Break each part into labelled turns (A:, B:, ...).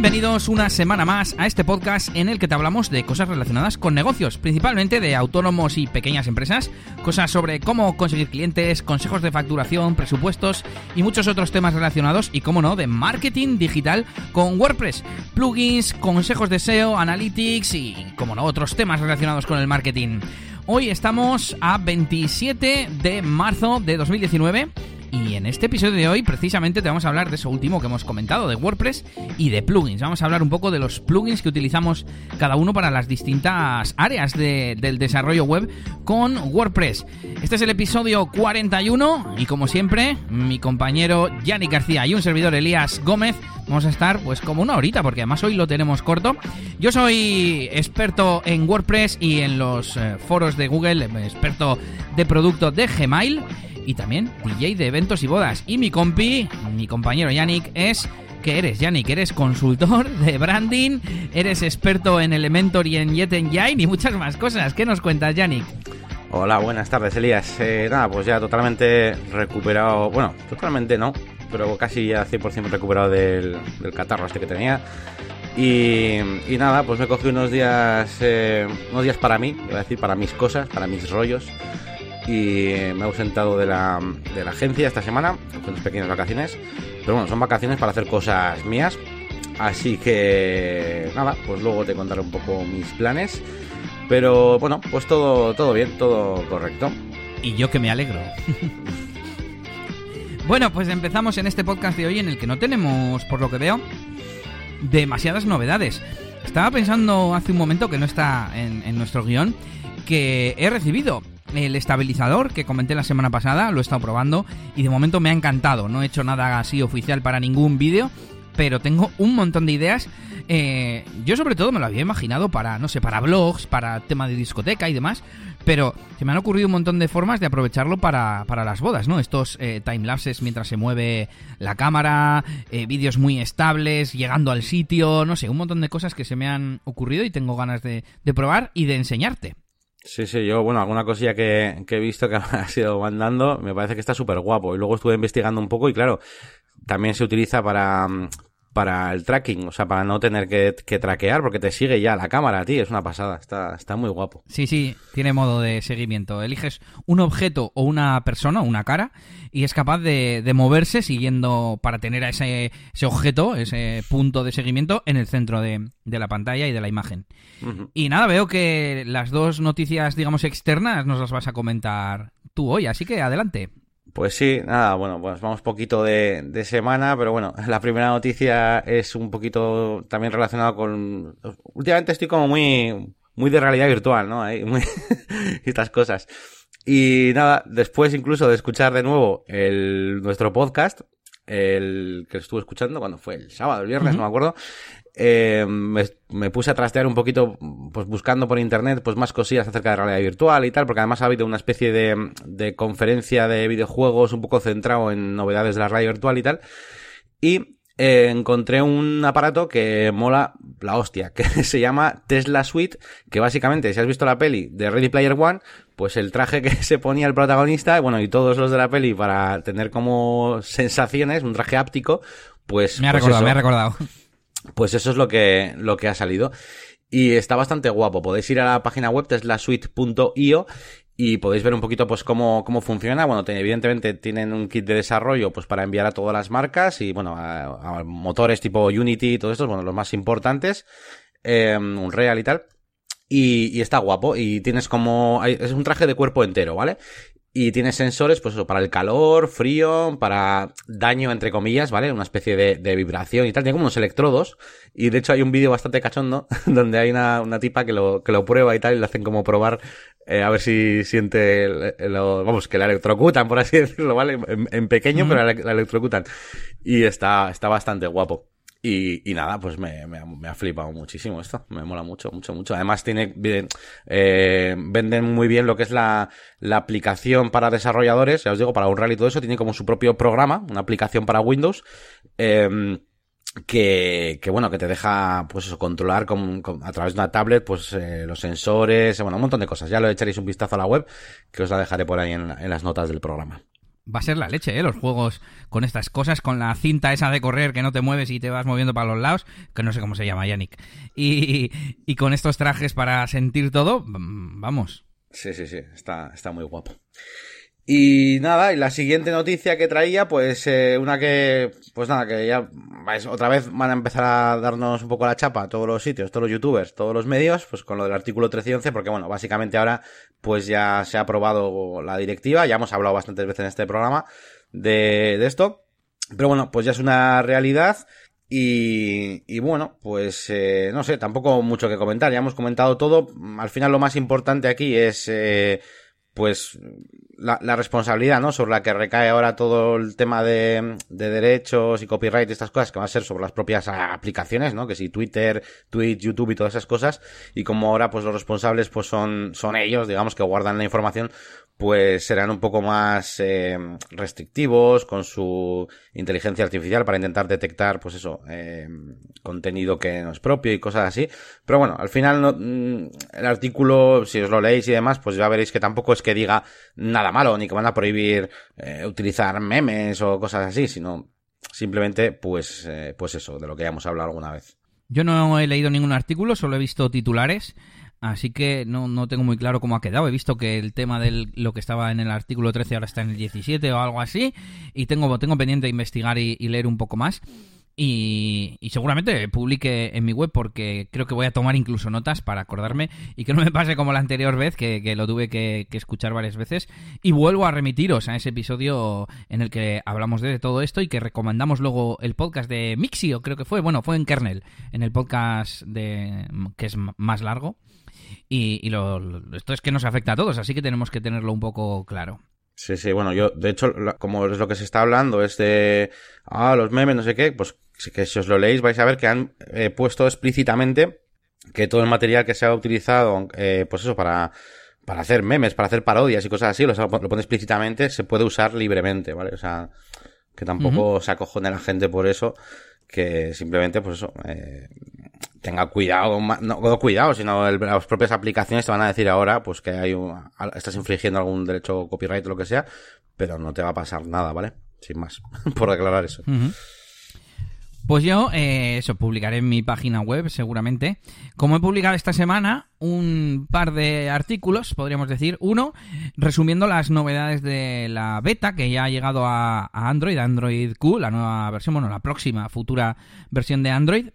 A: Bienvenidos una semana más a este podcast en el que te hablamos de cosas relacionadas con negocios, principalmente de autónomos y pequeñas empresas, cosas sobre cómo conseguir clientes, consejos de facturación, presupuestos y muchos otros temas relacionados y, como no, de marketing digital con WordPress, plugins, consejos de SEO, analytics y, como no, otros temas relacionados con el marketing. Hoy estamos a 27 de marzo de 2019 y en este episodio de hoy, precisamente, te vamos a hablar de eso último que hemos comentado, de WordPress y de plugins. Vamos a hablar un poco de los plugins que utilizamos cada uno para las distintas áreas del desarrollo web con WordPress. Este es el episodio 41 y como siempre, mi compañero Yannick García y un servidor Elías Gómez vamos a estar pues como una horita porque además hoy lo tenemos corto. Yo soy experto en WordPress y en los eh, foros de Google, experto de producto de Gmail y también DJ de eventos y bodas. Y mi compi, mi compañero Yannick, es... ¿Qué eres, Yannick? Eres consultor de branding, eres experto en Elementor y en Jet Engine y muchas más cosas. ¿Qué nos cuentas, Yannick?
B: Hola, buenas tardes, Elías. Eh, nada, pues ya totalmente recuperado. Bueno, totalmente no, pero casi ya 100% recuperado del, catarro este que tenía. Y, nada, pues me cogí unos días, eh, unos días para mí, iba a decir, para mis cosas, para mis rollos y me he ausentado de la, de la agencia esta semana, con unas pequeñas vacaciones. Pero bueno, son vacaciones para hacer cosas mías. Así que nada, pues luego te contaré un poco mis planes. Pero bueno, pues todo, todo bien, todo correcto.
A: Y yo que me alegro. bueno, pues empezamos en este podcast de hoy en el que no tenemos, por lo que veo, demasiadas novedades. Estaba pensando hace un momento que no está en, en nuestro guion que he recibido el estabilizador que comenté la semana pasada, lo he estado probando y de momento me ha encantado. No he hecho nada así oficial para ningún vídeo, pero tengo un montón de ideas. Eh, yo sobre todo me lo había imaginado para, no sé, para blogs, para tema de discoteca y demás, pero se me han ocurrido un montón de formas de aprovecharlo para, para las bodas, ¿no? Estos eh, timelapses mientras se mueve la cámara, eh, vídeos muy estables, llegando al sitio, no sé, un montón de cosas que se me han ocurrido y tengo ganas de probar y de enseñarte.
B: Sí, sí, yo, bueno, alguna cosilla que, he visto que ha sido mandando, me parece que está súper guapo. Y luego estuve investigando un poco y claro, también se utiliza para, para el tracking, o sea, para no tener que, traquear, porque te sigue ya la cámara, tío, es una pasada, está, está muy guapo.
A: Sí, sí, tiene modo de seguimiento. Eliges un objeto o una persona, una cara, y es capaz de, moverse siguiendo para tener a ese, ese, objeto, ese punto de seguimiento en el centro de, la pantalla y de la imagen. Y nada, veo que las dos noticias, digamos, externas nos las vas a comentar tú hoy, así que adelante.
B: Pues sí, nada, bueno, pues vamos poquito de, de, semana, pero bueno, la primera noticia es un poquito también relacionada con... Últimamente estoy como muy, muy de realidad virtual, ¿no? Hay muy... estas cosas. Y nada, después incluso de escuchar de nuevo el, nuestro podcast, el que estuve escuchando cuando fue el sábado, el viernes, no me acuerdo, eh, me, puse a trastear un poquito, pues buscando por internet, pues más cosillas acerca de realidad virtual y tal, porque además ha habido una especie de, de conferencia de videojuegos un poco centrado en novedades de la realidad virtual y tal. Y eh, encontré un aparato que mola la hostia, que se llama Tesla Suite, que básicamente, si has visto la peli de Ready Player One, pues el traje que se ponía el protagonista, bueno, y todos los de la peli para tener como sensaciones, un traje áptico, pues...
A: Me ha
B: pues
A: recordado, me ha recordado.
B: Pues eso es lo que, lo que ha salido. Y está bastante guapo. Podéis ir a la página web teslasuite.io y podéis ver un poquito pues cómo, cómo funciona. Bueno, evidentemente tienen un kit de desarrollo pues para enviar a todas las marcas y bueno, a, motores tipo Unity y todos estos, bueno, los más importantes, eh, Unreal y tal. Y, y, está guapo. Y tienes como. Es un traje de cuerpo entero, ¿vale? Y tiene sensores, pues eso, para el calor, frío, para daño, entre comillas, ¿vale? Una especie de, de vibración y tal. Tiene como unos electrodos. Y de hecho hay un vídeo bastante cachondo donde hay una, una tipa que lo, que lo prueba y tal y le hacen como probar eh, a ver si siente, lo, vamos, que la electrocutan, por así decirlo, ¿vale? En, pequeño, pero la, la, electrocutan. Y está, está bastante guapo. Y, y nada, pues me, me, me, ha flipado muchísimo esto. Me mola mucho, mucho, mucho. Además tiene, eh, venden muy bien lo que es la, la aplicación para desarrolladores. Ya os digo, para Unreal y todo eso, tiene como su propio programa, una aplicación para Windows. Eh, que, que, bueno, que te deja, pues eso, controlar con, a través de una tablet, pues eh, los sensores, bueno, un montón de cosas. Ya lo echaréis un vistazo a la web, que os la dejaré por ahí en, en las notas del programa
A: va a ser la leche, ¿eh? Los juegos con estas cosas, con la cinta esa de correr que no te mueves y te vas moviendo para los lados, que no sé cómo se llama, Yannick. Y, y con estos trajes para sentir todo, mm, vamos.
B: Sí, sí, sí, está, está muy guapo. Y nada, y la siguiente noticia que traía, pues eh, una que, pues nada, que ya otra vez van a empezar a darnos un poco la chapa todos los sitios, todos los youtubers, todos los medios, pues con lo del artículo 13 y 11, porque bueno, básicamente ahora pues ya se ha aprobado la directiva, ya hemos hablado bastantes veces en este programa de, de esto, pero bueno, pues ya es una realidad y, y, bueno, pues eh, no sé, tampoco mucho que comentar, ya hemos comentado todo, al final lo más importante aquí es... Eh, pues la, la, responsabilidad, ¿no? Sobre la que recae ahora todo el tema de, de, derechos y copyright y estas cosas que va a ser sobre las propias aplicaciones, ¿no? Que si Twitter, Twitch, YouTube y todas esas cosas. Y como ahora, pues los responsables, pues son, son ellos, digamos, que guardan la información, pues serán un poco más eh, restrictivos con su inteligencia artificial para intentar detectar, pues eso, eh, contenido que no es propio y cosas así. Pero bueno, al final no, mm, el artículo, si os lo leéis y demás, pues ya veréis que tampoco es que diga nada malo, ni que van a prohibir eh, utilizar memes o cosas así, sino simplemente, pues, eh, pues eso, de lo que ya hemos hablado alguna vez.
A: Yo no he leído ningún artículo, solo he visto titulares. Así que no, no tengo muy claro cómo ha quedado. He visto que el tema de lo que estaba en el artículo 13 ahora está en el 17 o algo así. Y tengo, tengo pendiente investigar y, leer un poco más. Y, seguramente publique en mi web porque creo que voy a tomar incluso notas para acordarme y que no me pase como la anterior vez que, lo tuve que, escuchar varias veces y vuelvo a remitiros a ese episodio en el que hablamos de todo esto y que recomendamos luego el podcast de Mixio creo que fue bueno fue en Kernel en el podcast de que es más largo y, lo, esto es que nos afecta a todos, así que tenemos que tenerlo un poco claro.
B: Sí, sí, bueno, yo, de hecho, como es lo que se está hablando, es de, ah, los memes, no sé qué, pues que si os lo leéis vais a ver que han eh, puesto explícitamente que todo el material que se ha utilizado, eh, pues eso, para, para hacer memes, para hacer parodias y cosas así, lo, lo pone explícitamente, se puede usar libremente, ¿vale? O sea, que tampoco se acojone la gente por eso, que simplemente, pues eso, eh, tenga cuidado, no cuidado, sino las propias aplicaciones te van a decir ahora, pues que hay estás infringiendo algún derecho copyright o lo que sea, pero no te va a pasar nada, ¿vale? Sin más, por aclarar eso.
A: Pues yo, eh, eso, publicaré en mi página web, seguramente. Como he publicado esta semana un par de artículos, podríamos decir. Uno, resumiendo las novedades de la beta, que ya ha llegado a, Android, Android Q, la nueva versión, bueno, la próxima futura versión de Android,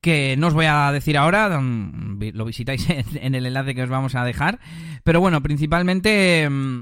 A: que no os voy a decir ahora, lo visitáis en el enlace que os vamos a dejar. Pero bueno, principalmente mm,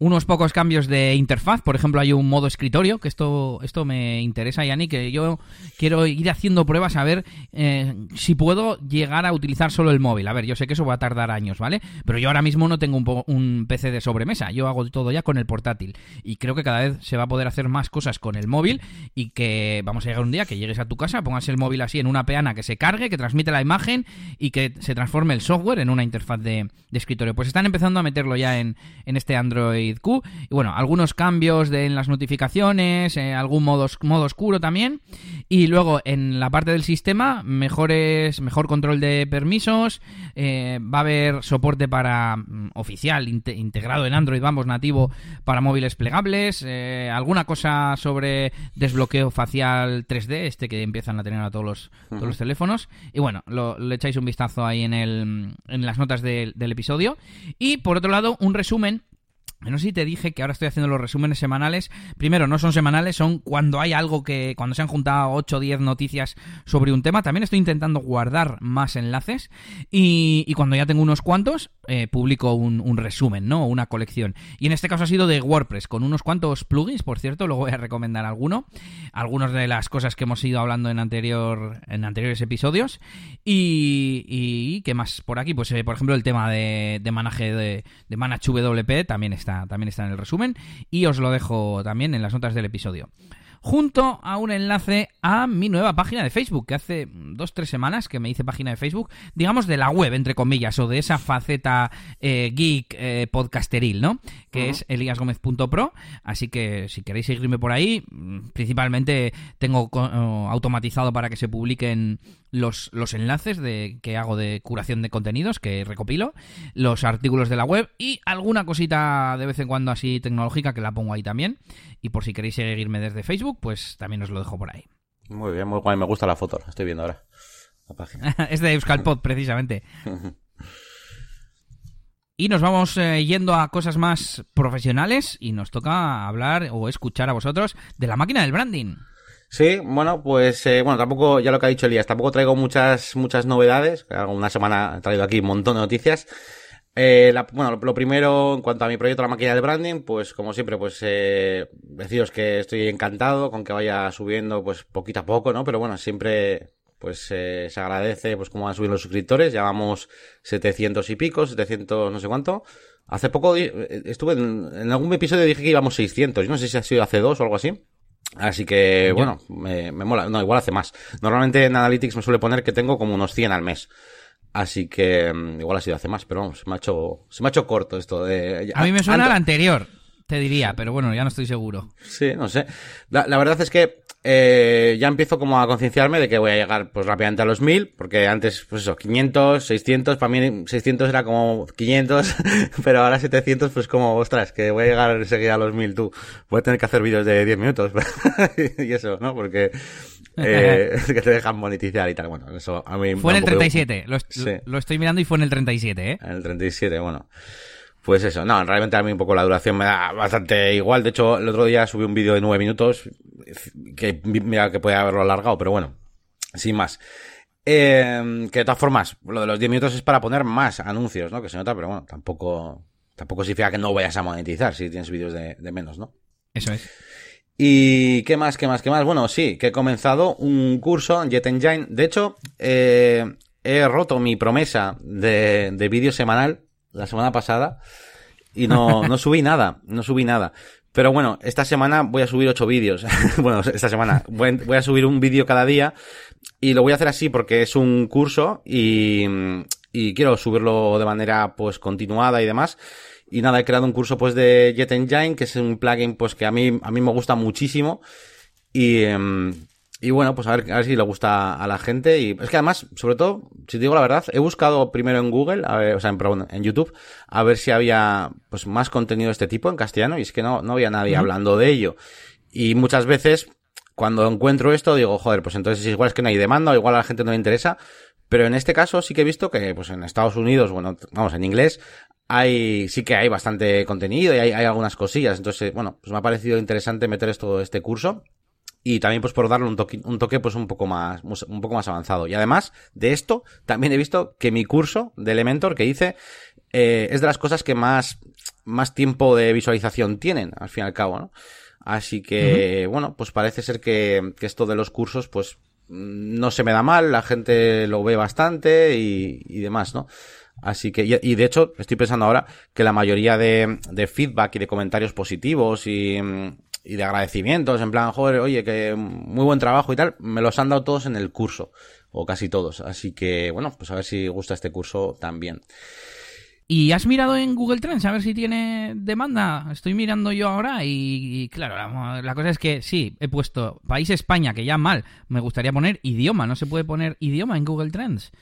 A: unos pocos cambios de interfaz. Por ejemplo, hay un modo escritorio, que esto, esto me interesa, Yanni, que yo quiero ir haciendo pruebas a ver eh, si puedo llegar a utilizar solo el móvil. A ver, yo sé que eso va a tardar años, ¿vale? Pero yo ahora mismo no tengo un, un PC de sobremesa, yo hago todo ya con el portátil. Y creo que cada vez se va a poder hacer más cosas con el móvil y que vamos a llegar un día que llegues a tu casa, pongas el móvil así en una peana que se cargue, que transmite la imagen y que se transforme el software en una interfaz de, de escritorio. Pues están empezando a meterlo ya en, en este Android Q. Y bueno, algunos cambios de, en las notificaciones, eh, algún modo, modo oscuro también. Y luego en la parte del sistema, mejores, mejor control de permisos. Eh, va a haber soporte para mm, oficial, integrado en Android, vamos, nativo para móviles plegables. Eh, alguna cosa sobre desbloqueo facial 3D, este que empiezan a tener a todos los, todos los teléfonos. Y bueno, lo, le echáis un vistazo ahí en, el, en las notas del episodio. Y por otro lado, un resumen no si te dije que ahora estoy haciendo los resúmenes semanales. Primero, no son semanales, son cuando hay algo que. cuando se han juntado 8 o 10 noticias sobre un tema. También estoy intentando guardar más enlaces. Y, cuando ya tengo unos cuantos, eh, publico un, resumen, ¿no? Una colección. Y en este caso ha sido de WordPress, con unos cuantos plugins, por cierto, luego voy a recomendar alguno. Algunas de las cosas que hemos ido hablando en, anterior, en anteriores episodios. Y, y ¿qué más por aquí? Pues, eh, por ejemplo, el tema de, de Manage de, de Manage WP también está también está en el resumen y os lo dejo también en las notas del episodio. Junto a un enlace a mi nueva página de Facebook, que hace dos, tres semanas que me hice página de Facebook, digamos de la web, entre comillas, o de esa faceta eh, geek eh, podcasteril, ¿no? Que es eliasgomez.pro, así que si queréis seguirme por ahí, mm, principalmente tengo automatizado para que se publiquen los, los enlaces de, que hago de curación de contenidos, que recopilo, los artículos de la web y alguna cosita de vez en cuando así tecnológica que la pongo ahí también. Y por si queréis seguirme desde Facebook, pues también os lo dejo por ahí.
B: Muy bien, muy guay. Me gusta la foto, la estoy viendo ahora. La página.
A: es de Euskalpod, precisamente. Y nos vamos eh, yendo a cosas más profesionales y nos toca hablar o escuchar a vosotros de la máquina del branding.
B: Sí, bueno, pues eh, bueno, tampoco, ya lo que ha dicho Elías, tampoco traigo muchas, muchas novedades. Una semana he traído aquí un montón de noticias. Eh, bueno, lo primero, en cuanto a mi proyecto La Máquina de Branding, pues como siempre, pues eh, deciros que estoy encantado con que vaya subiendo pues poquito a poco, ¿no? Pero bueno, siempre pues eh, se agradece pues cómo van subiendo los suscriptores, ya vamos 700 y pico, 700 no sé cuánto. Hace poco eh, estuve en, en algún episodio dije que íbamos 600, yo no sé si ha sido hace dos o algo así. Así que, bueno, me, me, mola. No, igual hace más. Normalmente en Analytics me suele poner que tengo como unos 100 al mes. Así que mm, igual ha sido hace más, pero vamos, se me ha hecho, se me ha hecho corto esto de...
A: A mí me suena al anterior, te diría, pero bueno, ya no estoy seguro.
B: Sí, no sé. La, la verdad es que eh, ya empiezo como a concienciarme de que voy a llegar pues rápidamente a los 1000, porque antes, pues eso, 500, 600, para mí 600 era como 500, pero ahora 700 pues como, ostras, que voy a llegar enseguida a los 1000 tú. Voy a tener que hacer vídeos de 10 minutos y eso, ¿no? Porque eh, que te dejan monetizar y tal. Bueno, eso a mí...
A: Fue en el 37, lo, lo, estoy mirando y fue en el 37, ¿eh?
B: En el 37, bueno. Pues eso, no, realmente a mí un poco la duración me da bastante igual. De hecho, el otro día subí un vídeo de nueve minutos que mira que puede haberlo alargado, pero bueno, sin más. Eh, que de todas formas, lo de los 10 minutos es para poner más anuncios, ¿no? Que se nota, pero bueno, tampoco, tampoco significa que no vayas a monetizar si tienes vídeos de, menos, ¿no?
A: Eso es.
B: ¿Y qué más, qué más, qué más? Bueno, sí, que he comenzado un curso en Jet Engine. De hecho, eh, he roto mi promesa de, de vídeo semanal la semana pasada y no, no subí nada, no subí nada. Pero bueno, esta semana voy a subir ocho vídeos. bueno, esta semana voy, a subir un vídeo cada día y lo voy a hacer así porque es un curso y, y quiero subirlo de manera pues continuada y demás. Y nada, he creado un curso pues de Jet Engine, que es un plugin pues que a mí, a mí me gusta muchísimo. Y, em, y bueno, pues a ver, a ver si le gusta a la gente. Y es que además, sobre todo, si te digo la verdad, he buscado primero en Google, a ver, o sea, en, en YouTube, a ver si había pues más contenido de este tipo en castellano. Y es que no, no había nadie hablando de ello. Y muchas veces, cuando encuentro esto, digo, joder, pues entonces igual es que no hay demanda, o igual a la gente no le interesa. Pero en este caso sí que he visto que, pues en Estados Unidos, bueno, vamos, en inglés, hay, sí que hay bastante contenido y hay, hay algunas cosillas. Entonces, bueno, pues me ha parecido interesante meter esto, este curso y también pues por darle un toque, un toque pues un poco más, un poco más avanzado. Y además de esto, también he visto que mi curso de Elementor que hice eh, es de las cosas que más, más tiempo de visualización tienen, al fin y al cabo, ¿no? Así que, bueno, pues parece ser que, que esto de los cursos, pues no se me da mal, la gente lo ve bastante y, y demás, ¿no? Así que, y, de hecho, estoy pensando ahora que la mayoría de, de feedback y de comentarios positivos y, y de agradecimientos, en plan, joder, oye, que muy buen trabajo y tal, me los han dado todos en el curso, o casi todos. Así que, bueno, pues a ver si gusta este curso también.
A: ¿Y has mirado en Google Trends a ver si tiene demanda? Estoy mirando yo ahora y, claro, la, cosa es que sí, he puesto país España, que ya mal, me gustaría poner idioma, no se puede poner idioma en Google Trends.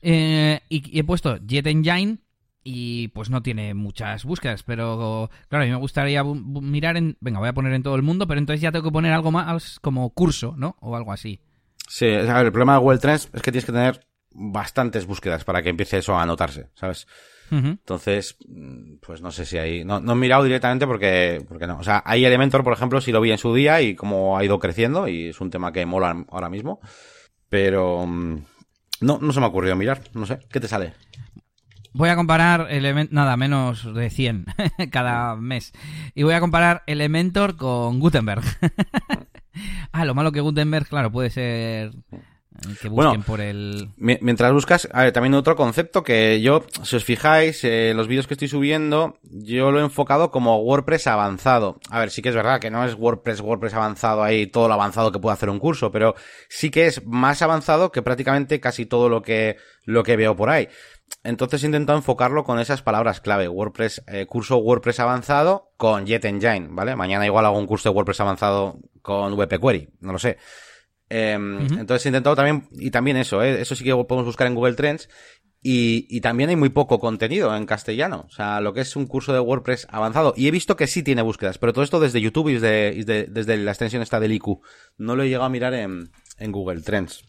A: Eh, y, y, he puesto Jet Engine y pues no tiene muchas búsquedas, pero claro, a mí me gustaría mirar en, venga, voy a poner en todo el mundo, pero entonces ya tengo que poner algo más como curso, ¿no? O algo así.
B: Sí, a ver, el problema de Google Trends es que tienes que tener bastantes búsquedas para que empiece eso a anotarse, ¿sabes? Entonces, pues no sé si hay, no, no he mirado directamente porque, porque no, o sea, hay Elementor, por ejemplo, si lo vi en su día y cómo ha ido creciendo y es un tema que mola ahora mismo, pero mm, no, no se me ha ocurrido mirar, no sé, ¿qué te sale?
A: Voy a comparar Element, nada, menos de 100 cada mes. Y voy a comparar Elementor con Gutenberg. ah, lo malo que Gutenberg, claro, puede ser que busquen por el...
B: Mientras buscas, a ver, también otro concepto que yo, si os fijáis, eh, los vídeos que estoy subiendo, yo lo he enfocado como WordPress avanzado. A ver, sí que es verdad que no es WordPress, WordPress avanzado ahí, todo lo avanzado que puede hacer un curso, pero sí que es más avanzado que prácticamente casi todo lo que, lo que veo por ahí. Entonces he intentado enfocarlo con esas palabras clave. WordPress, eh, curso WordPress avanzado con Jet Engine, ¿vale? Mañana igual hago un curso de WordPress avanzado con WP Query, no lo sé. Em, entonces he intentado también, y también eso, ¿eh? eso sí que podemos buscar en Google Trends. Y, también hay muy poco contenido en castellano. O sea, lo que es un curso de WordPress avanzado. Y he visto que sí tiene búsquedas, pero todo esto desde YouTube y desde, desde, la extensión esta del IQ. No lo he llegado a mirar en, Google Trends.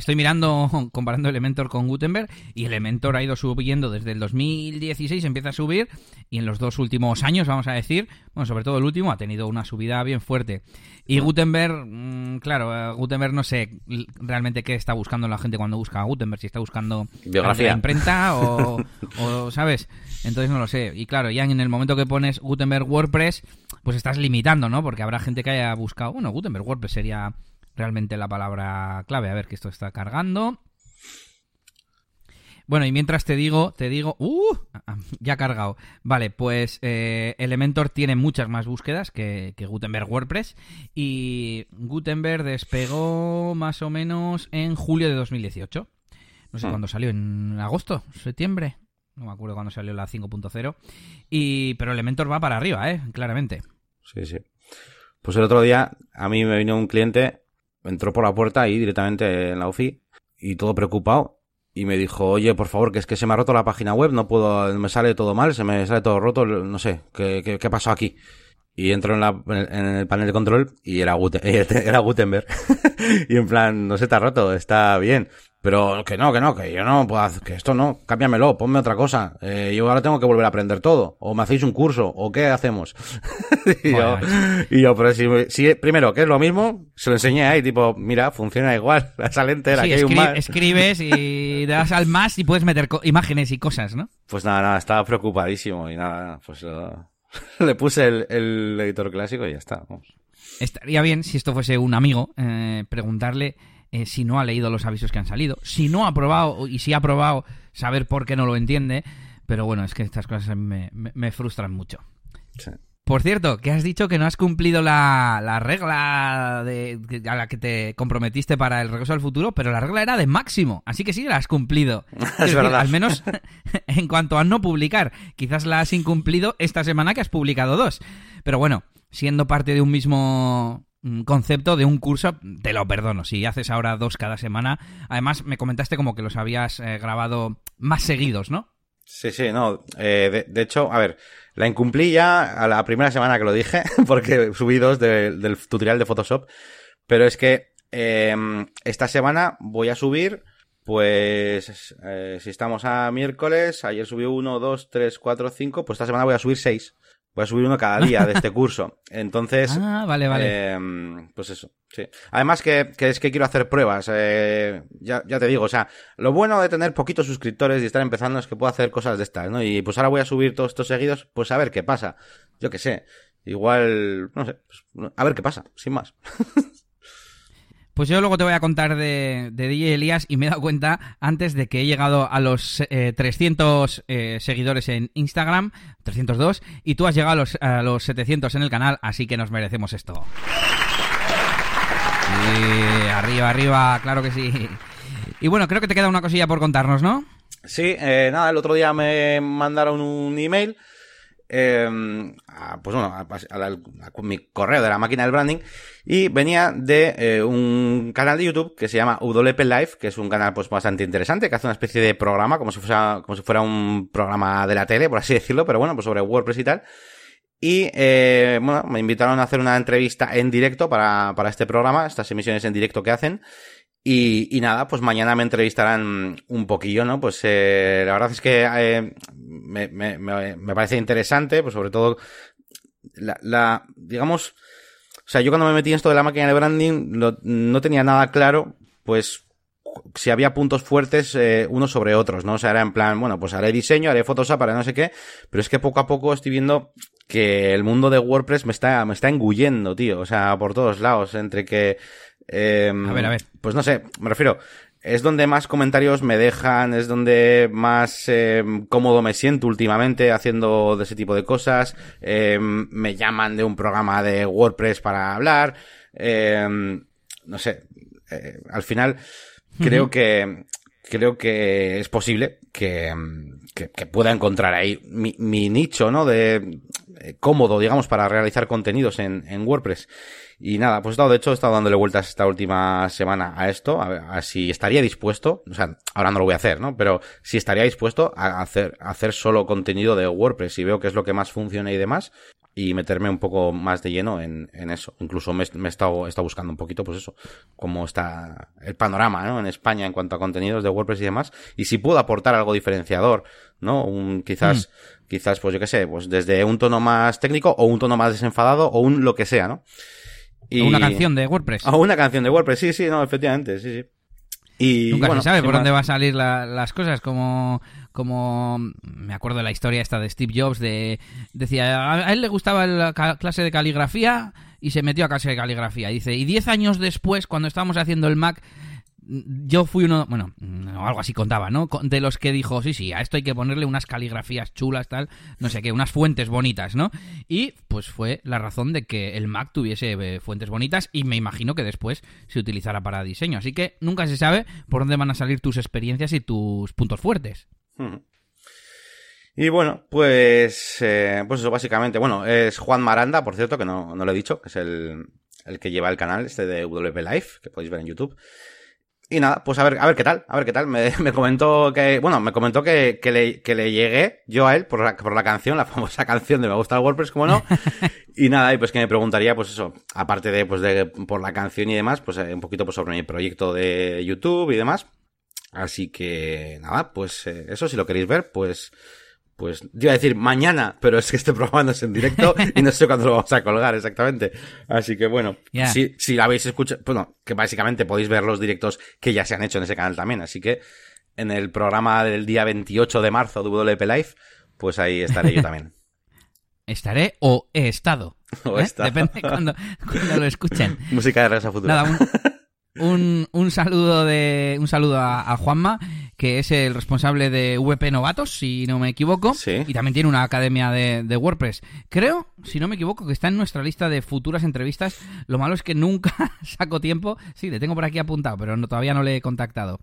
A: Estoy mirando, comparando Elementor con Gutenberg, y Elementor ha ido subiendo desde el 2016, empieza a subir, y en los dos últimos años, vamos a decir, bueno, sobre todo el último, ha tenido una subida bien fuerte. Y Gutenberg, mm, claro, eh, Gutenberg no sé realmente qué está buscando la gente cuando busca a Gutenberg, si está buscando
B: biografía
A: imprenta o, o, ¿sabes? Entonces no lo sé. Y claro, ya en el momento que pones Gutenberg WordPress, pues estás limitando, ¿no? Porque habrá gente que haya buscado, bueno, Gutenberg WordPress sería realmente la palabra clave. A ver que esto está cargando. Bueno, y mientras te digo, te digo, ¡uh! Ya ha cargado. Vale, pues eh, Elementor tiene muchas más búsquedas que, Gutenberg WordPress. Y Gutenberg despegó más o menos en julio de 2018. No sé hmm. cuándo salió, en agosto, septiembre. No me acuerdo cuándo salió la 5.0. Y, pero Elementor va para arriba, ¿eh? Claramente.
B: Sí, sí. Pues el otro día a mí me vino un cliente entró por la puerta ahí directamente en la UFI y todo preocupado y me dijo, oye, por favor, que es que se me ha roto la página web, no puedo, me sale todo mal, se me sale todo roto, no sé, ¿qué, qué, qué pasó aquí? Y entro en, la, en, el panel de control y era, era Gutenberg. y en plan, no se te ha roto, está bien. Pero que no, que no, que yo no puedo hacer, que esto no, cámbiamelo, ponme otra cosa. Eh, yo ahora tengo que volver a aprender todo. O me hacéis un curso, o qué hacemos. y, yo, y, yo, pero si, si, primero, que es lo mismo, se lo enseñé ahí, tipo, mira, funciona igual, esa lente era
A: que hay un más. escribes y das al más y puedes meter imágenes y cosas, ¿no?
B: Pues nada, nada, estaba preocupadísimo y nada, pues le puse el, el, editor clásico y ya está.
A: Estaría bien si esto fuese un amigo, eh, preguntarle eh, si no ha leído los avisos que han salido, si no ha probado y si ha probado, saber por qué no lo entiende. Pero bueno, es que estas cosas me, frustran mucho. Por cierto, que has dicho que no has cumplido la, regla de, a la que te comprometiste para el regreso al futuro, pero la regla era de máximo, así que sí la has cumplido.
B: es, verdad.
A: al menos en cuanto a no publicar. Quizás la has incumplido esta semana que has publicado dos. Pero bueno, siendo parte de un mismo concepto de un curso, te lo perdono. Si haces ahora dos cada semana, además me comentaste como que los habías eh, grabado más seguidos, ¿no?
B: Sí, sí, no. Eh, de, hecho, a ver, la incumplí ya a la primera semana que lo dije, porque subí dos del tutorial de Photoshop. Pero es que em, esta semana voy a subir, pues, eh, si estamos a miércoles, ayer subí uno, dos, tres, cuatro, cinco, pues esta semana voy a subir seis. Voy a subir uno cada día de este curso. Entonces.
A: Ah, vale, vale.
B: Em, pues eso, sí. Además que, es que quiero hacer pruebas. Eh, ya, ya te digo, o sea, lo bueno de tener poquitos suscriptores y estar empezando es que puedo hacer cosas de estas, ¿no? Y pues ahora voy a subir todos estos seguidos, pues a ver qué pasa. Yo qué sé. Igual, no sé, pues, a ver qué pasa, sin más.
A: Pues yo luego te voy a contar de, de DJ Elías y me he dado cuenta antes de que he llegado a los 300 eh, eh, seguidores en Instagram, 302, y tú has llegado a los, a los 700 en el canal, así que nos merecemos esto. Arriba, arriba, claro que sí. Y bueno, creo que te queda una cosilla por contarnos, ¿no?
B: Sí, eh, nada, el otro día me mandaron un email eh, pues bueno, a, mi correo de la máquina del branding y venía de eh, un canal de YouTube que se llama WP Live, que es un canal pues bastante interesante, que hace una especie de programa, como si fuera, como si fuera un programa de la tele, por así decirlo, pero bueno, pues sobre WordPress y tal. Y eh, bueno, me invitaron a hacer una entrevista en directo para, para este programa, estas emisiones en directo que hacen. Y, y, nada, pues mañana me entrevistarán un poquillo, ¿no? Pues eh, la verdad es que eh, me, me, me, parece interesante, pues sobre todo la, la, digamos, o sea, yo cuando me metí en esto de la máquina de branding no tenía nada claro, pues si había puntos fuertes eh, unos sobre otros, ¿no? O sea, era en plan, bueno, pues haré diseño, haré Photoshop, haré no sé qué, pero es que poco a poco estoy viendo que el mundo de WordPress me está, me está engullendo, tío, o sea, por todos lados, entre que Em,
A: A ver, a ver.
B: Pues no sé, me refiero, es donde más comentarios me dejan, es donde más em, cómodo me siento últimamente haciendo de ese tipo de cosas. Em, me llaman de un programa de WordPress para hablar. No sé, eh, al final creo que creo que es posible que, que, que pueda encontrar ahí mi, mi nicho, ¿no? De eh, cómodo, digamos, para realizar contenidos en, en WordPress. Y nada, pues he de hecho, he estado dándole vueltas esta última semana a esto, a, a si estaría dispuesto, o sea, ahora no lo voy a hacer, ¿no? Pero si estaría dispuesto a hacer, a hacer solo contenido de WordPress y veo que es lo que más funciona y demás, y meterme un poco más de lleno en, en eso. Incluso me, me he, estado, he estado buscando un poquito, pues eso, cómo está el panorama, ¿no? En España en cuanto a contenidos de WordPress y demás, y si puedo aportar algo diferenciador, ¿no? Un, quizás, quizás, pues yo qué sé, pues desde un tono más técnico o un tono más desenfadado o un lo que sea, ¿no?
A: O Una canción de WordPress.
B: O una canción de WordPress, sí, sí, no, efectivamente, sí, sí. Y,
A: Nunca
B: bueno,
A: se sabe por
B: más.
A: dónde va a salir la- las cosas, como, como me acuerdo de la historia esta de Steve Jobs, de decía, a él le gustaba la clase de caligrafía y se metió a clase de caligrafía. Y dice, y diez años después, cuando estábamos haciendo el Mac, yo fui uno, bueno, o algo así contaba, ¿no? De los que dijo, sí, sí, a esto hay que ponerle unas caligrafías chulas, tal, no sé qué, unas fuentes bonitas, ¿no? Y pues fue la razón de que el Mac tuviese eh, fuentes bonitas y me imagino que después se utilizará para diseño. Así que nunca se sabe por dónde van a salir tus experiencias y tus puntos fuertes.
B: Y bueno, pues, eh, pues eso básicamente. Bueno, es Juan Maranda, por cierto, que no, no lo he dicho, que es el, el que lleva el canal este de WP Live, que podéis ver en YouTube. Y nada, pues a ver, a ver qué tal, a ver qué tal. Me, me comentó que, bueno, me comentó que, que, le, que le llegué yo a él por la, por la canción, la famosa canción de Me gusta el WordPress, como no. y nada, y pues que me preguntaría, pues eso, aparte de, pues de, por la canción y demás, pues eh, un poquito pues sobre mi proyecto de YouTube y demás. Así que nada, pues eh, eso, si lo queréis ver, pues, pues yo iba a decir mañana, pero es que este programa no es en directo y no sé cuándo lo vamos a colgar exactamente. Así que bueno,
A: Ya.
B: si, si la habéis escuchado, bueno, que básicamente podéis ver los directos que ya se han hecho en ese canal también. Así que en el programa del día 28 de marzo de WP Live, pues ahí estaré yo también.
A: Estaré o he estado.
B: O
A: ¿eh?
B: he estado.
A: Depende cuando, cuando lo escuchen.
B: Música de Regreso a Futuro.
A: Nada, un, un, un saludo de un saludo a, a Juanma, que es el responsable de VP Novatos, si no me equivoco,
B: Sí.
A: y también tiene una academia de, de WordPress. Creo, si no me equivoco, que está en nuestra lista de futuras entrevistas. Lo malo es que nunca saco tiempo. Sí, le tengo por aquí apuntado, pero no, todavía no le he contactado.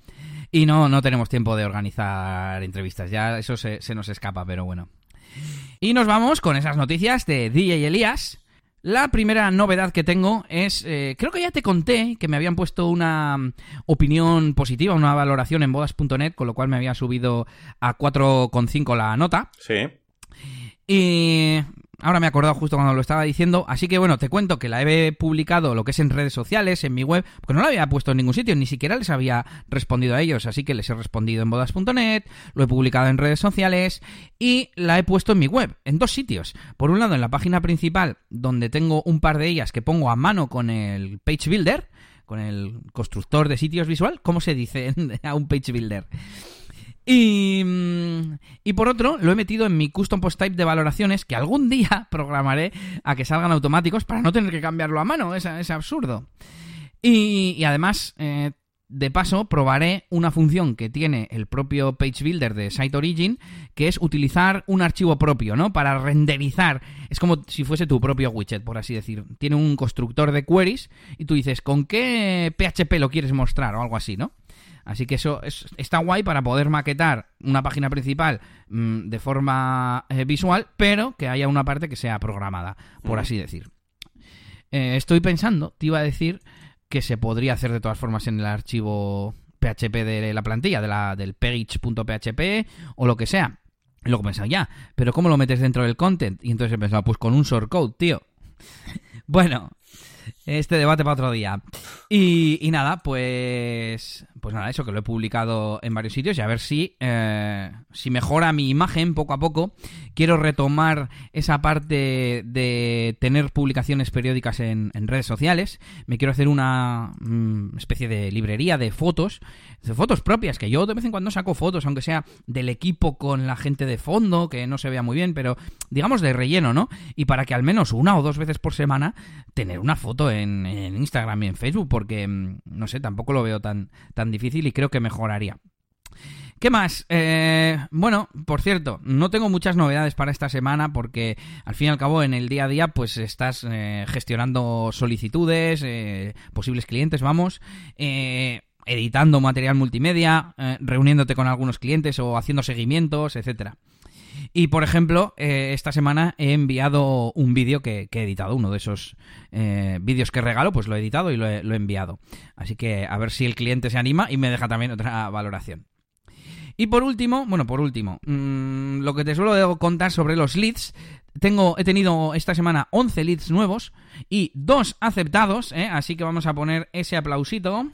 A: Y no, no tenemos tiempo de organizar entrevistas. Ya eso se, se nos escapa, pero bueno. Y nos vamos con esas noticias de DJ Elías. La primera novedad que tengo es, eh, creo que ya te conté que me habían puesto una mm, opinión positiva, una valoración en bodas.net, con lo cual me había subido a 4,5 la nota.
B: Sí.
A: Y ahora me he acordado justo cuando lo estaba diciendo. Así que bueno, te cuento que la he publicado lo que es en redes sociales, en mi web, porque no la había puesto en ningún sitio, ni siquiera les había respondido a ellos. Así que les he respondido en bodas.net, lo he publicado en redes sociales y la he puesto en mi web, en dos sitios. Por un lado, en la página principal, donde tengo un par de ellas que pongo a mano con el Page Builder, con el constructor de sitios visual. ¿Cómo se dice a un Page Builder? Y, mm, y por otro, lo he metido en mi custom post type de valoraciones que algún día programaré a que salgan automáticos para no tener que cambiarlo a mano. Es, es absurdo. Y, y además, eh, de paso, probaré una función que tiene el propio Page Builder de Site Origin, que es utilizar un archivo propio, ¿no? Para renderizar. Es como si fuese tu propio widget, por así decir. Tiene un constructor de queries y tú dices, ¿con qué PHP lo quieres mostrar? O algo así, ¿no? Así que eso es- está guay para poder maquetar una página principal mm, de forma eh, visual, pero que haya una parte que sea programada, por así decir. Eh, estoy pensando, te iba a decir que se podría hacer de todas formas en el archivo PHP de la plantilla, de la, del page.php o lo que sea. Y luego he pensado, ya, pero ¿cómo lo metes dentro del content? Y entonces he pensado, pues con un shortcode, tío. bueno, este debate para otro día. Y, y nada, pues, pues nada, eso que lo he publicado en varios sitios y a ver si, eh, si mejora mi imagen poco a poco. Quiero retomar esa parte de tener publicaciones periódicas en, redes sociales. Me quiero hacer una mm, especie de librería de fotos, fotos propias, que yo de vez en cuando saco fotos, aunque sea del equipo con la gente de fondo, que no se vea muy bien, pero digamos de relleno, ¿no? Y para que al menos una o dos veces por semana tener una foto en, Instagram y en Facebook, porque, mm, no sé, tampoco lo veo tan, tan difícil y creo que mejoraría. ¿Qué más? Eh, bueno, por cierto, no tengo muchas novedades para esta semana porque al fin y al cabo en el día a día pues estás eh, gestionando solicitudes, eh, posibles clientes, vamos, editando material multimedia, reuniéndote con algunos clientes o haciendo seguimientos, etcétera. Y por ejemplo, eh, esta semana he enviado un vídeo que, he editado, uno de esos eh, vídeos que regalo, pues lo he editado y lo he, enviado. Así que a ver si el cliente se anima y me deja también otra valoración. Y por último, bueno, por último, mm, lo que te suelo contar sobre los leads. Tengo, he tenido esta semana 11 leads nuevos y dos aceptados, ¿eh? así que vamos a poner ese aplausito.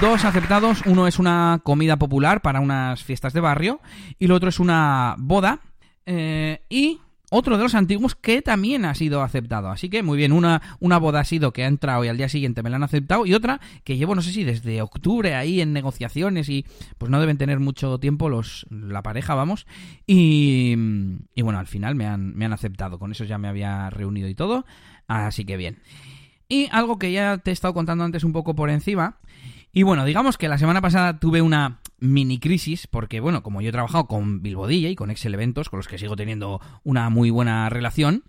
A: Dos aceptados, uno es una comida popular para unas fiestas de barrio y el otro es una boda eh, y otro de los antiguos que también ha sido aceptado. Así que muy bien, una, una boda ha sido que ha entrado y al día siguiente me la han aceptado y otra que llevo no sé si desde octubre ahí en negociaciones y pues no deben tener mucho tiempo los la pareja, vamos. Y, y bueno, al final me han, me han aceptado, con eso ya me había reunido y todo, así que bien. Y algo que ya te he estado contando antes un poco por encima y bueno, digamos que la semana pasada tuve una mini crisis, porque bueno, como yo he trabajado con Bilbo y con Excel Eventos, con los que sigo teniendo una muy buena relación,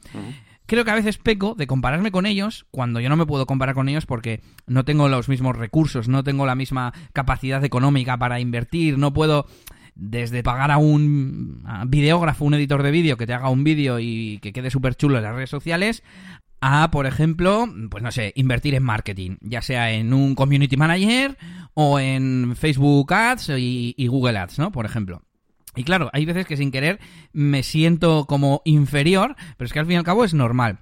A: creo que a veces peco de compararme con ellos cuando yo no me puedo comparar con ellos porque no tengo los mismos recursos, no tengo la misma capacidad económica para invertir, no puedo desde pagar a un videógrafo, un editor de vídeo que te haga un vídeo y que quede súper chulo en las redes sociales, a, por ejemplo, pues no sé, invertir en marketing, ya sea en un community manager o en Facebook Ads y, Google Ads, ¿no? Por ejemplo. Y claro, hay veces que sin querer me siento como inferior, pero es que al fin y al cabo es normal.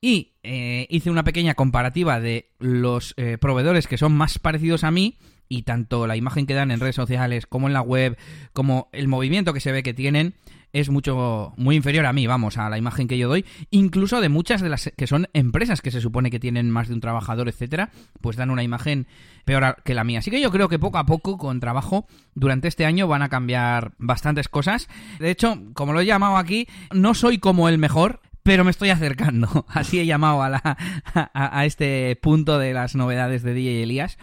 A: Y eh, hice una pequeña comparativa de los eh, proveedores que son más parecidos a mí y tanto la imagen que dan en redes sociales como en la web, como el movimiento que se ve que tienen, es mucho muy inferior a mí, vamos, a la imagen que yo doy, incluso de muchas de las que son empresas que se supone que tienen más de un trabajador, etcétera, pues dan una imagen peor que la mía. Así que yo creo que poco a poco con trabajo durante este año van a cambiar bastantes cosas. De hecho, como lo he llamado aquí, no soy como el mejor, pero me estoy acercando. Así he llamado a, la, a, este punto de las novedades de DJ Elías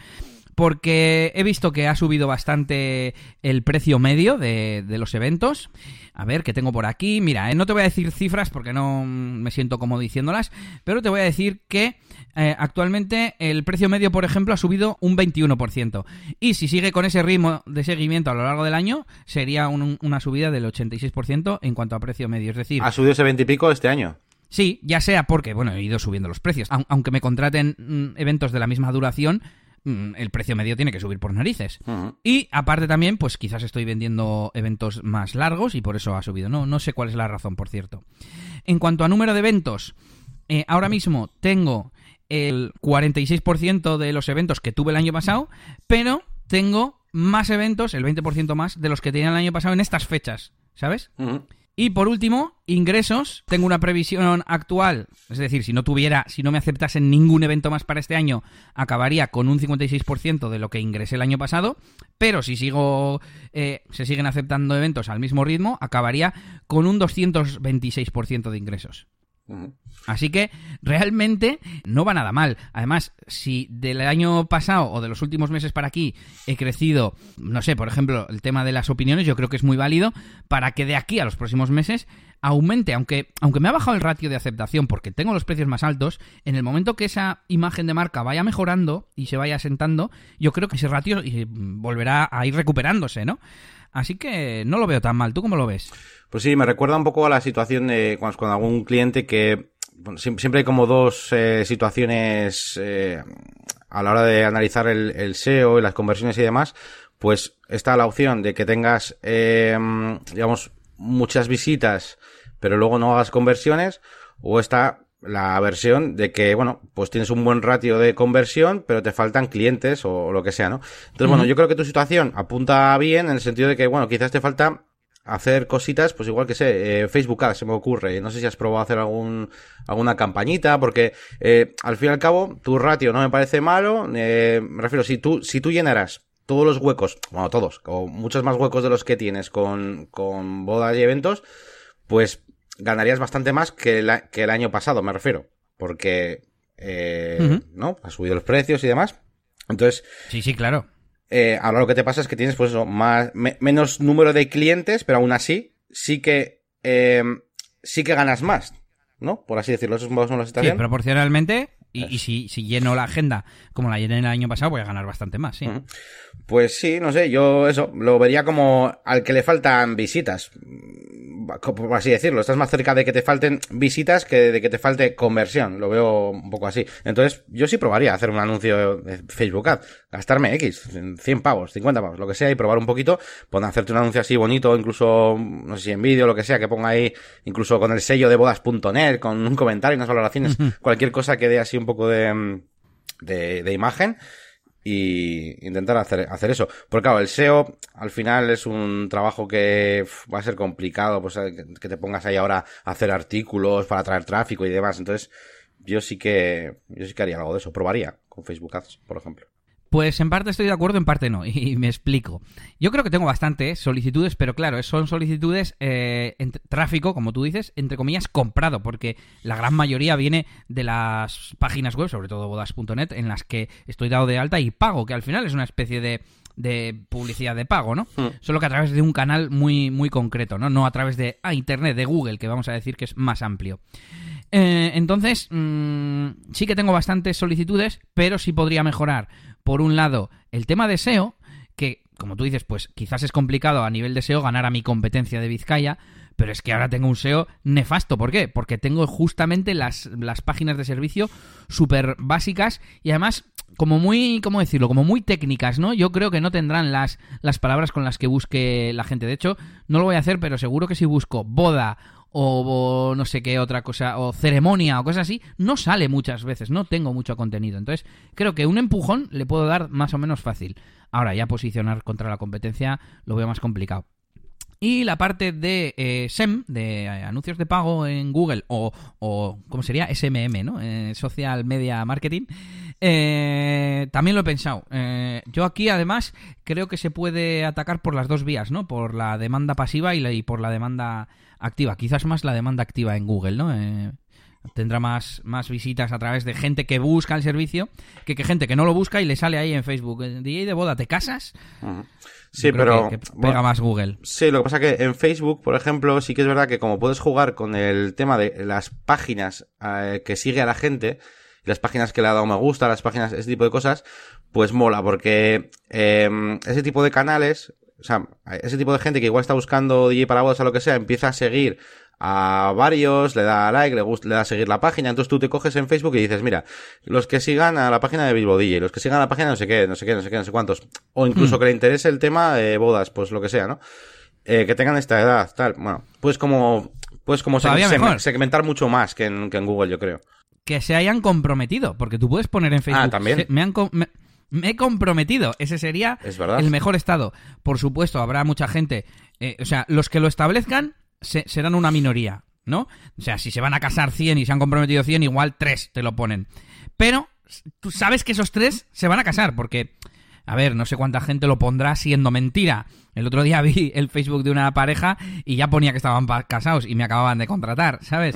A: porque he visto que ha subido bastante el precio medio de, los eventos. A ver, ¿qué tengo por aquí? Mira, eh, no te voy a decir cifras porque no me siento como diciéndolas, pero te voy a decir que eh, actualmente el precio medio, por ejemplo, ha subido un 21%. Y si sigue con ese ritmo de seguimiento a lo largo del año, sería una subida del 86% en cuanto a precio medio. Es decir...
B: ¿Ha subido ese 20 y pico este año?
A: Sí, ya sea porque, bueno, he ido subiendo los precios. Aunque me contraten mm, eventos de la misma duración, el precio medio tiene que subir por narices. Y aparte también, pues quizás estoy vendiendo eventos más largos y por eso ha subido. No, no sé cuál es la razón, por cierto. En cuanto a número de eventos, eh, ahora mismo tengo el 46% de los eventos que tuve el año pasado, pero tengo más eventos, el 20% más, de los que tenía el año pasado en estas fechas, ¿sabes? Y por último, ingresos. Tengo una previsión actual, es decir, si no tuviera, si no me aceptasen ningún evento más para este año, acabaría con un 56% de lo que ingresé el año pasado. Pero si sigo, eh, se siguen aceptando eventos al mismo ritmo, acabaría con un 226% de ingresos. Así que realmente no va nada mal. Además, si del año pasado o de los últimos meses para aquí he crecido, no sé, por ejemplo, el tema de las opiniones, yo creo que es muy válido para que de aquí a los próximos meses aumente, aunque, aunque me ha bajado el ratio de aceptación porque tengo los precios más altos, en el momento que esa imagen de marca vaya mejorando y se vaya asentando, yo creo que ese ratio volverá a ir recuperándose, ¿no? Así que no lo veo tan mal. ¿Tú cómo lo ves?
B: Pues sí, me recuerda un poco a la situación de cuando, algún cliente que siempre hay como dos eh, situaciones eh, a la hora de analizar el, SEO y las conversiones y demás. Pues está la opción de que tengas, eh, digamos, muchas visitas, pero luego no hagas conversiones, o está la versión de que, bueno, pues tienes un buen ratio de conversión, pero te faltan clientes o, lo que sea, ¿no? Entonces, bueno, yo creo que tu situación apunta bien en el sentido de que, bueno, quizás te falta hacer cositas, pues igual que sé, eh, Facebook Ads se me ocurre. No sé si has probado hacer algún, alguna campañita, porque eh, al fin y al cabo, tu ratio no me parece malo. Eh, me refiero, si tú, si tú llenaras todos los huecos, bueno, todos, o muchos más huecos de los que tienes con, con bodas y eventos, pues ganarías bastante más que el, que el año pasado, me refiero. Porque, eh, ¿no? Ha subido los precios y demás. Entonces.
A: Sí, sí, claro.
B: Eh, ahora lo que te pasa es que tienes, pues eso, más, menos número de clientes, pero aún así, sí que, eh, sí que ganas más. ¿no? Por así decirlo, esos modos no los está
A: Sí, proporcionalmente, y, si, si, lleno la agenda como la llené el año pasado, voy a ganar bastante más, sí.
B: Pues sí, no sé, yo eso, lo vería como al que le faltan visitas por así decirlo, estás más cerca de que te falten visitas que de que te falte conversión, lo veo un poco así. Entonces, yo sí probaría hacer un anuncio de Facebook Ad, gastarme X, 100 pavos, 50 pavos, lo que sea, y probar un poquito, poner hacerte un anuncio así bonito, incluso, no sé si en vídeo, lo que sea, que ponga ahí, incluso con el sello de bodas.net, con un comentario, unas valoraciones, cualquier cosa que dé así un poco de, de, de imagen, y intentar hacer, hacer eso. Porque claro, el SEO al final es un trabajo que va a ser complicado, pues que te pongas ahí ahora a hacer artículos para atraer tráfico y demás. Entonces, yo sí que, yo sí que haría algo de eso. Probaría con Facebook Ads, por ejemplo.
A: Pues en parte estoy de acuerdo, en parte no, y me explico. Yo creo que tengo bastantes solicitudes, pero claro, son solicitudes eh, en tráfico, como tú dices, entre comillas, comprado, porque la gran mayoría viene de las páginas web, sobre todo bodas.net, en las que estoy dado de alta y pago, que al final es una especie de, publicidad de pago, ¿no? Hmm. Solo que a través de un canal muy, muy concreto, ¿no? No a través de ah, Internet, de Google, que vamos a decir que es más amplio. Eh, entonces, mm, sí que tengo bastantes solicitudes, pero sí podría mejorar por un lado, el tema de SEO, que, como tú dices, pues quizás es complicado a nivel de SEO ganar a mi competencia de Vizcaya, pero es que ahora tengo un SEO nefasto. ¿Por qué? Porque tengo justamente las, las páginas de servicio súper básicas y además como muy, ¿cómo decirlo? Como muy técnicas, ¿no? Yo creo que no tendrán las, las palabras con las que busque la gente. De hecho, no lo voy a hacer, pero seguro que si busco boda o, no sé qué otra cosa, o ceremonia o cosas así, no sale muchas veces, no tengo mucho contenido. Entonces, creo que un empujón le puedo dar más o menos fácil. Ahora, ya posicionar contra la competencia lo veo más complicado. Y la parte de eh, SEM, de eh, anuncios de pago en Google, o, o ¿cómo sería? SMM, ¿no? Eh, Social Media Marketing. también lo he pensado. yo aquí, además, creo que se puede atacar por las dos vías, ¿no? Por la demanda pasiva y, y por la demanda activa. Quizás más la demanda activa en Google, ¿no? Eh, tendrá más, más visitas a través de gente que busca el servicio que, que gente que no lo busca y le sale ahí en Facebook. Eh, DJ de boda, ¿te casas?
B: Sí, pero.
A: pega más Google.
B: Sí, lo que pasa que en Facebook, por ejemplo, sí que es verdad que como puedes jugar con el tema de las páginas eh, que sigue a la gente, las páginas que le ha dado me gusta, las páginas, ese tipo de cosas, pues mola, porque ese tipo de canales sea, ese tipo de gente que igual está buscando DJ para bodas o lo que sea, empieza a seguir a varios, le da like, le, gusta, le da a seguir la página, entonces tú te coges en Facebook y dices, mira, los que sigan a la página de Bilbo DJ, los que sigan a la página no sé qué, no sé qué, no sé qué, no sé cuántos, o incluso hmm. que le interese el tema de bodas, pues lo que sea, ¿no? Eh, que tengan esta edad, tal, bueno, pues como, pues como segmentar mucho más que en, que en Google, yo creo.
A: Que se hayan comprometido, porque tú puedes poner en Facebook.
B: Ah, también.
A: Me han, me he comprometido. Ese sería el mejor estado. Por supuesto, habrá mucha gente. Eh, o sea, los que lo establezcan serán una minoría, ¿no? O sea, si se van a casar 100 y se han comprometido 100, igual 3 te lo ponen. Pero tú sabes que esos 3 se van a casar, porque. A ver, no sé cuánta gente lo pondrá siendo mentira. El otro día vi el Facebook de una pareja y ya ponía que estaban casados y me acababan de contratar, ¿sabes?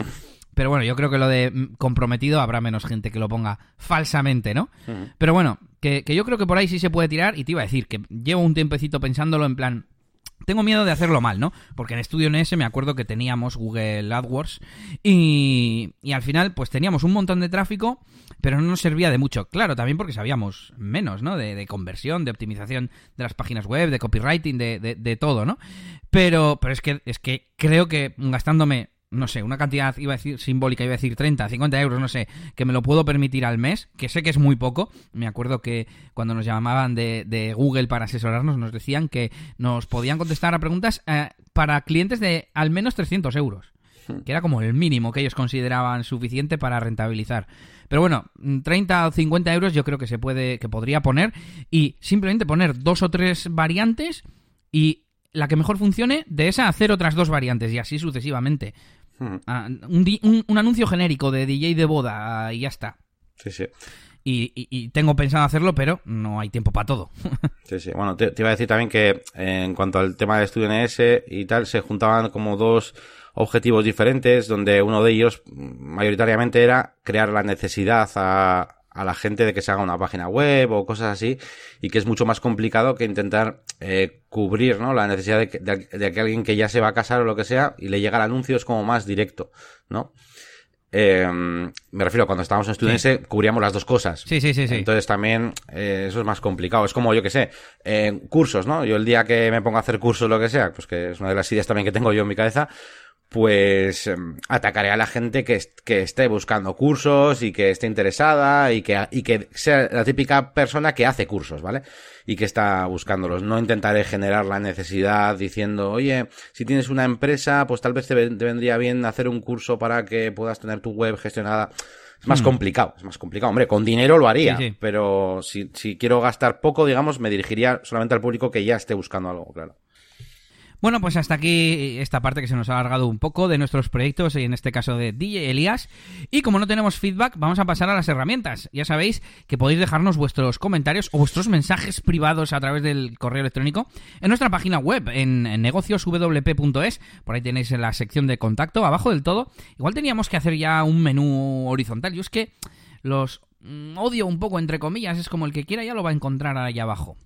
A: Pero bueno, yo creo que lo de comprometido habrá menos gente que lo ponga falsamente, ¿no? Pero bueno, que, yo creo que por ahí sí se puede tirar y te iba a decir que llevo un tiempecito pensándolo en plan... Tengo miedo de hacerlo mal, ¿no? Porque en Estudio NS me acuerdo que teníamos Google AdWords y, y al final pues teníamos un montón de tráfico, pero no nos servía de mucho. Claro, también porque sabíamos menos, ¿no? De, conversión, de optimización de las páginas web, de copywriting, de, de, de todo, ¿no? Pero, pero es que, es que creo que gastándome no sé, una cantidad, iba a decir simbólica, iba a decir 30, 50 euros, no sé, que me lo puedo permitir al mes, que sé que es muy poco. Me acuerdo que cuando nos llamaban de, de Google para asesorarnos, nos decían que nos podían contestar a preguntas eh, para clientes de al menos 300 euros. que era como el mínimo que ellos consideraban suficiente para rentabilizar. Pero bueno, 30 o 50 euros yo creo que se puede, que podría poner y simplemente poner dos o tres variantes y la que mejor funcione, de esa hacer otras dos variantes y así sucesivamente. Hmm. Ah, un, un, anuncio genérico de DJ de boda y ya está.
B: Sí, sí.
A: Y, tengo pensado hacerlo, pero no hay tiempo para todo.
B: Sí, sí. Bueno, te, iba a decir también que en cuanto al tema de estudio NS y tal, se juntaban como dos objetivos diferentes, donde uno de ellos mayoritariamente era crear la necesidad a, a la gente de que se haga una página web o cosas así y que es mucho más complicado que intentar eh, cubrir ¿no? la necesidad de que, de, que, alguien que ya se va a casar o lo que sea y le llega el anuncio es como más directo, ¿no? Eh, me refiero, cuando estábamos en estudiantes cubríamos las dos cosas.
A: Sí, sí, sí. sí.
B: Entonces también eh, eso es más complicado. Es como, yo que sé, eh, cursos, ¿no? Yo el día que me pongo a hacer cursos, lo que sea, pues que es una de las ideas también que tengo yo en mi cabeza, pues em, atacaré a la gente que, que, esté buscando cursos y que esté interesada y que, y que sea la típica persona que hace cursos, ¿vale? Y que está buscándolos. No intentaré generar la necesidad diciendo, oye, si tienes una empresa, pues tal vez te, vendría bien hacer un curso para que puedas tener tu web gestionada. Es más hmm. complicado, es más complicado. Hombre, con dinero lo haría, pero si, si quiero gastar poco, digamos, me dirigiría solamente al público que ya esté buscando algo, claro.
A: Bueno, pues hasta aquí esta parte que se nos ha alargado un poco de nuestros proyectos y en este caso de DJ Elías. Y como no tenemos feedback, vamos a pasar a las herramientas. Ya sabéis que podéis dejarnos vuestros comentarios o vuestros mensajes privados a través del correo electrónico en nuestra página web, en, negocioswp.es. Por ahí tenéis en la sección de contacto, abajo del todo. Igual teníamos que hacer ya un menú horizontal. Yo es que los mm, odio un poco, entre comillas, es como el que quiera ya lo va a encontrar ahí abajo.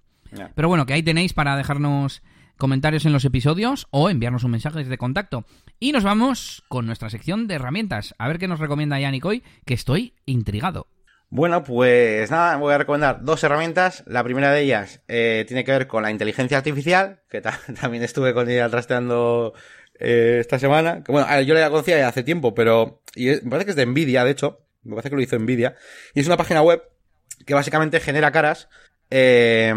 A: Pero bueno, que ahí tenéis para dejarnos comentarios en los episodios o enviarnos un mensaje de contacto. Y nos vamos con nuestra sección de herramientas. A ver qué nos recomienda Yannick hoy, que estoy intrigado.
B: Bueno, pues nada, voy a recomendar dos herramientas. La primera de ellas eh, tiene que ver con la inteligencia artificial, que también estuve con ella rastreando eh, esta semana. bueno, yo la conocía ya hace tiempo, pero y me parece que es de Nvidia, de hecho. Me parece que lo hizo Nvidia. Y es una página web que básicamente genera caras eh,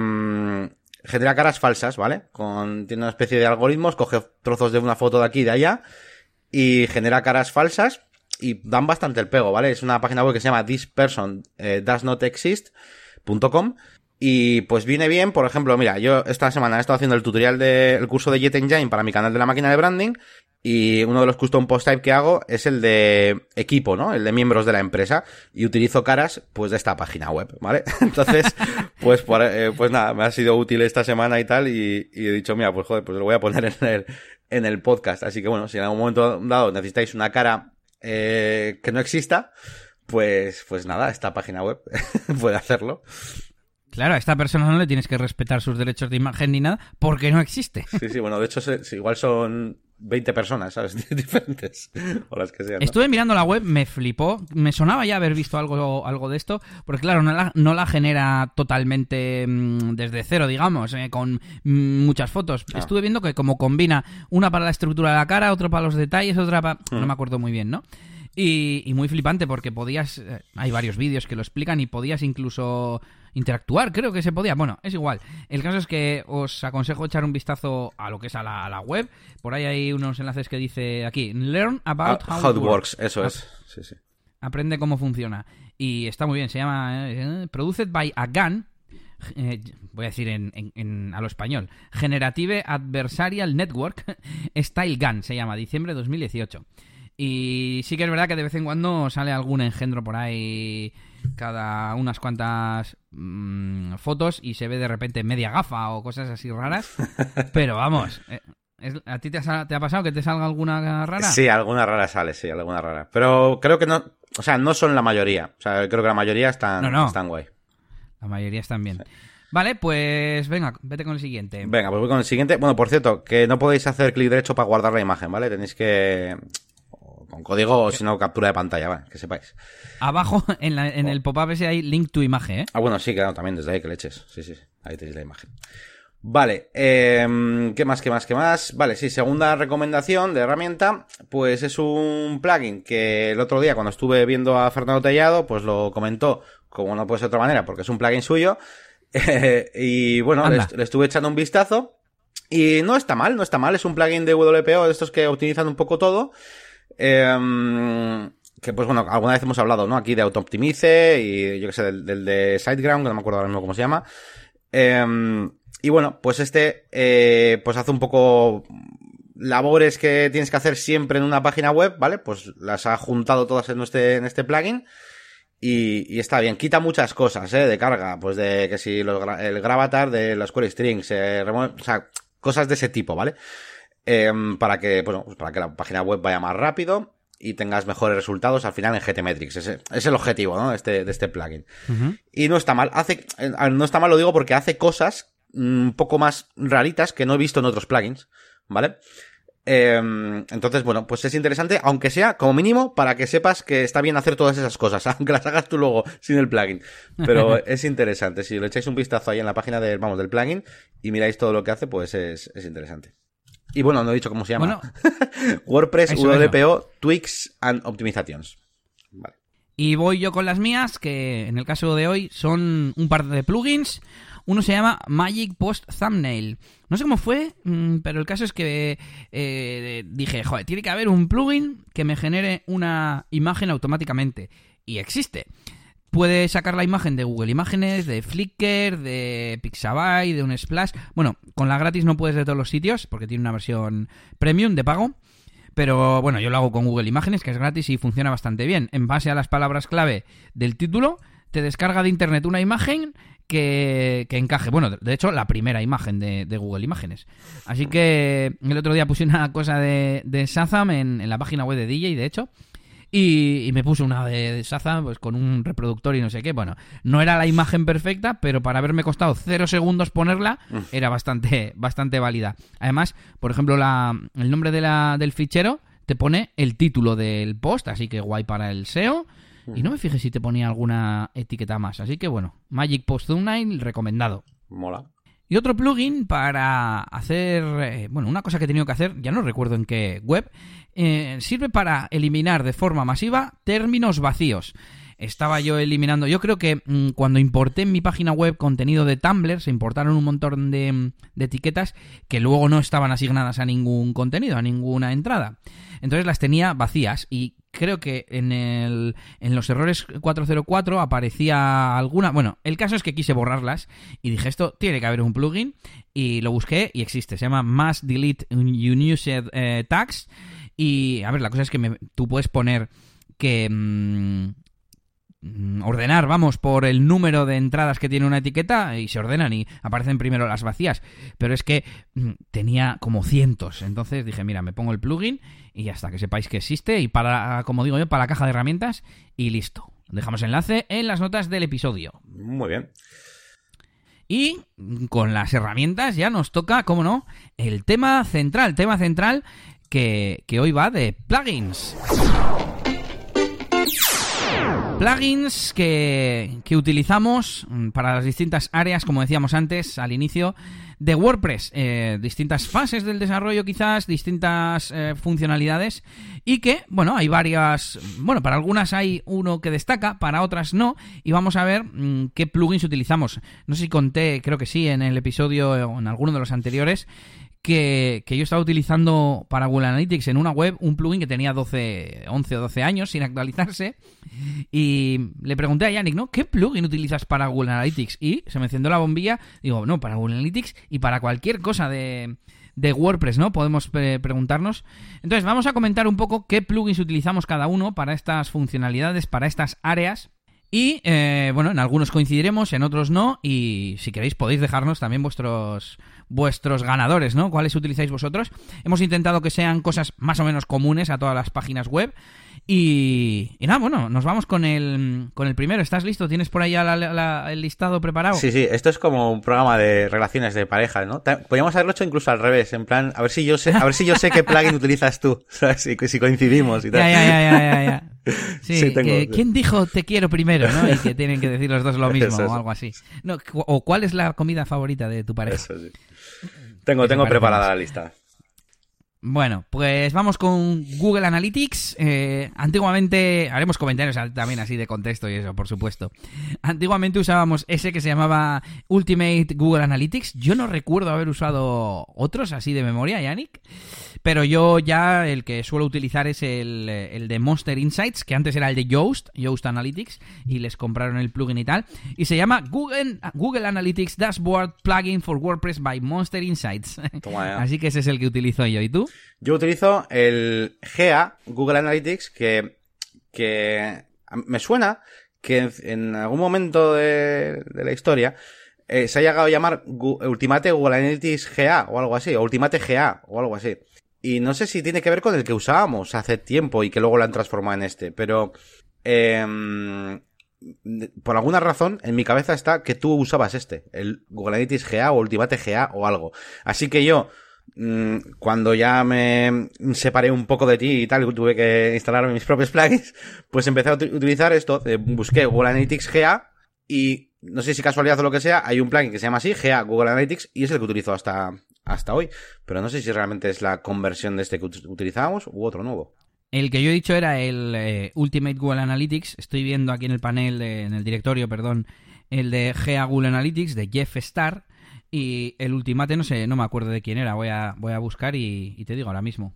B: genera caras falsas, ¿vale? Con, tiene una especie de algoritmos, coge trozos de una foto de aquí y de allá y genera caras falsas y dan bastante el pego, ¿vale? Es una página web que se llama thispersondoesnotexist.com eh, y pues viene bien, por ejemplo, mira, yo esta semana he estado haciendo el tutorial del curso de Jet Engine para mi canal de la máquina de branding y uno de los custom post type que hago es el de equipo, ¿no? El de miembros de la empresa. Y utilizo caras, pues, de esta página web, ¿vale? Entonces, pues, eh, pues nada, me ha sido útil esta semana y tal. Y, he dicho, mira, pues joder, pues lo voy a poner en el, en el podcast. Así que bueno, si en algún momento dado necesitáis una cara eh, que no exista, pues, pues nada, esta página web puede hacerlo.
A: Claro, a esta persona no le tienes que respetar sus derechos de imagen ni nada porque no existe.
B: Sí, sí, bueno, de hecho, igual son 20 personas, ¿sabes? Diferentes. O las que sean.
A: Estuve mirando la web, me flipó. Me sonaba ya haber visto algo, algo de esto, porque claro, no la, no la genera totalmente mm, desde cero, digamos, eh, con mm, muchas fotos. Ah. Estuve viendo que como combina una para la estructura de la cara, otra para los detalles, otra para... No mm. me acuerdo muy bien, ¿no? Y, y muy flipante porque podías... Eh, hay varios vídeos que lo explican y podías incluso interactuar, creo que se podía. Bueno, es igual. El caso es que os aconsejo echar un vistazo a lo que es a la, web. Por ahí hay unos enlaces que dice aquí, learn about
B: ah, how, it works. Eso es. Sí, sí.
A: Aprende cómo funciona. Y está muy bien, se llama eh, Produced by a Gun. Eh, voy a decir en, a lo español, Generative Adversarial Network Style Gun se llama, diciembre de 2018. Y sí que es verdad que de vez en cuando sale algún engendro por ahí cada unas cuantas mm, fotos y se ve de repente media gafa o cosas así raras. Pero vamos, eh, ¿a ti te ha, pasado que te salga alguna rara?
B: Sí, alguna rara sale, sí, alguna rara. Pero creo que no, o sea, no son la mayoría. O sea, creo que la mayoría están, están guay.
A: La mayoría están bien. Vale, pues venga, vete con el siguiente.
B: Venga, pues voy con el siguiente. Bueno, por cierto, que no podéis hacer clic derecho para guardar la imagen, ¿vale? Tenéis que con código o si no captura de pantalla, vale, que sepáis.
A: Abajo en, en el pop-up ese hay link to imagen, ¿eh?
B: Ah, bueno, sí, claro, también desde ahí que le eches. Sí, sí, ahí tenéis la imagen. Vale, eh, ¿qué más, qué más, qué más? Vale, sí, segunda recomendación de herramienta, pues es un plugin que el otro día cuando estuve viendo a Fernando Tellado, pues lo comentó, como no puede ser de otra manera, porque es un plugin suyo, y bueno, le, le, estuve echando un vistazo, y no está mal, no está mal, es un plugin de WPO de estos que optimizan un poco todo, Em, que pues bueno, alguna vez hemos hablado, ¿no? Aquí de AutoOptimize y yo que sé, del, del de SiteGround, que no me acuerdo ahora mismo cómo se llama. Em, y bueno, pues este, eh, pues hace un poco labores que tienes que hacer siempre en una página web, ¿vale? Pues las ha juntado todas en este, en este plugin. Y, y está bien, quita muchas cosas, ¿eh? De carga, pues de que si el gravatar de los query strings, eh, o sea, cosas de ese tipo, ¿vale? Em, para que, bueno, pues para que la página web vaya más rápido y tengas mejores resultados al final en GTmetrix. Ese es el objetivo, ¿no? De este, de este plugin. Y no está mal. Hace, eh, no está mal, lo digo porque hace cosas mm, un poco más raritas que no he visto en otros plugins, ¿vale? Em, entonces, bueno, pues es interesante, aunque sea como mínimo para que sepas que está bien hacer todas esas cosas, aunque las hagas tú luego sin el plugin. Pero es interesante. Si le echáis un vistazo ahí en la página del, vamos, del plugin y miráis todo lo que hace, pues es, es interesante. Y bueno, no he dicho cómo se llama.
A: Bueno,
B: WordPress
A: Eso,
B: WPO Tweaks and Optimizations. Vale.
A: Y voy yo con las mías, que en el caso de hoy son un par de plugins. Uno se llama Magic Post Thumbnail. No sé cómo fue, mm, pero el caso es que eh, dije, joder, tiene que haber un plugin que me genere una imagen automáticamente. Y existe. Puedes sacar la imagen de Google Imágenes, de Flickr, de Pixabay, de un Splash. Bueno, con la gratis no puedes de todos los sitios, porque tiene una versión premium de pago. Pero bueno, yo lo hago con Google Imágenes, que es gratis y funciona bastante bien. En base a las palabras clave del título, te descarga de internet una imagen que, que encaje. Bueno, de hecho, la primera imagen de, de Google Imágenes. Así que el otro día puse una cosa de, de Shazam en, en la página web de DJ, de hecho. Y, y me puse una de, de Shazam pues, con un reproductor y no sé qué. Bueno, no era la imagen perfecta, pero para haberme costado cero segundos ponerla, era bastante, bastante válida. Además, por ejemplo, la, el nombre de la, del fichero te pone el título del post, así que guay para el SEO. Y no me fijé si te ponía alguna etiqueta más. Así que bueno, Magic Post Thumbnail recomendado.
B: Mola.
A: Y otro plugin para hacer, eh, bueno, una cosa que he tenido que hacer, ya no recuerdo en qué web, eh, sirve para eliminar de forma masiva términos vacíos. Estaba yo eliminando, yo creo que mm, cuando importé en mi página web contenido de Tumblr, se importaron un montón de, mm, de etiquetas que luego no estaban asignadas a ningún contenido, a ninguna entrada. Entonces las tenía vacías y creo que en, el, en los errores 404 aparecía alguna... Bueno, el caso es que quise borrarlas y dije, esto tiene que haber un plugin y lo busqué y existe. Se llama Mass Delete Unused eh, Tags y, a ver, la cosa es que tú puedes poner que... mm, ordenar, vamos, por el número de entradas que tiene una etiqueta y se ordenan y aparecen primero las vacías. Pero es que mm, tenía como cientos. Entonces dije, mira, me pongo el plugin y ya está, que sepáis que existe y para, como digo yo, para la caja de herramientas y listo. Dejamos enlace en las notas del episodio.
B: Muy bien.
A: Y con las herramientas ya nos toca, como no, el tema central, tema central que, que hoy va de plugins. Plugins que, que utilizamos mm, para las distintas áreas, como decíamos antes al inicio, de WordPress. Eh, distintas fases del desarrollo quizás, distintas eh, funcionalidades y que, bueno, hay varias... Bueno, para algunas hay uno que destaca, para otras no, y vamos a ver mm, qué plugins utilizamos. No sé si conté, creo que sí, en el episodio o en alguno de los anteriores, que, yo estaba utilizando para Google Analytics en una web un plugin que tenía 12, 11 o 12 años sin actualizarse y le pregunté a Yannick, ¿no? ¿Qué plugin utilizas para Google Analytics? Y se me encendió la bombilla, digo, no, para Google Analytics y para cualquier cosa de, de WordPress, ¿no? Podemos eh, preguntarnos. Entonces, vamos a comentar un poco qué plugins utilizamos cada uno para estas funcionalidades, para estas áreas. Y eh, bueno, en algunos coincidiremos, en otros no. Y si queréis podéis dejarnos también vuestros vuestros ganadores, ¿no? ¿Cuáles utilizáis vosotros? Hemos intentado que sean cosas más o menos comunes a todas las páginas web. Y, y nada, bueno, nos vamos con el, con el primero. ¿Estás listo? ¿Tienes por ahí ya la- la- el listado preparado?
B: Sí, sí, esto es como un programa de relaciones de pareja, ¿no? Podríamos haberlo hecho incluso al revés, en plan, a ver si yo sé, a ver si yo sé qué plugin utilizas tú, ¿sabes? Si, si coincidimos y tal.
A: Ya, ya, ya, ya. Sí,
B: Sí, tengo-
A: que, ¿quién dijo te quiero primero, no? Y que tienen que decir los dos lo mismo
B: Eso,
A: o algo así. No, o cuál es la comida favorita de tu pareja.
B: Eso sí. Tengo,
A: ¿Qué te
B: tengo preparada la lista.
A: Bueno, pues vamos con Google Analytics. Eh, antiguamente, haremos comentarios también así de contexto y eso, por supuesto. Antiguamente usábamos ese que se llamaba Ultimate Google Analytics. Yo no recuerdo haber usado otros así de memoria, Yannick. Pero yo ya el que suelo utilizar es el, el, de Monster Insights, que antes era el de Yoast, Yoast Analytics, y les compraron el plugin y tal. Y se llama Google, Google Analytics Dashboard Plugin for WordPress by Monster Insights. Así que ese es el que utilizo yo. ¿Y tú?
B: Yo utilizo el GA, Google Analytics, que, que me suena que en, algún momento de, la historia eh, se ha llegado a llamar Ultimate Google Analytics GA o algo así, o Ultimate GA o algo así. Y no sé si tiene que ver con el que usábamos hace tiempo y que luego lo han transformado en este, pero em, por alguna razón en mi cabeza está que tú usabas este, el Google Analytics GA o Ultimate GA o algo. Así que yo Mm, cuando ya me separé un poco de ti y tal, tuve que instalar mis propios plugins, pues empecé a utilizar esto, busqué Google Analytics GA y no sé si casualidad o lo que sea, hay un plugin que se llama así, GA Google Analytics, y es el que utilizo hasta, hasta hoy. Pero no sé si realmente es la conversión de este que utilizábamos u otro nuevo.
A: El que yo he dicho era el eh, Ultimate Google Analytics. Estoy viendo aquí en el panel, en el directorio, perdón, el de GA Google Analytics de Jeff Starr. Y el ultimate, no sé, no me acuerdo de quién era. Voy a, voy a buscar y, te digo ahora mismo.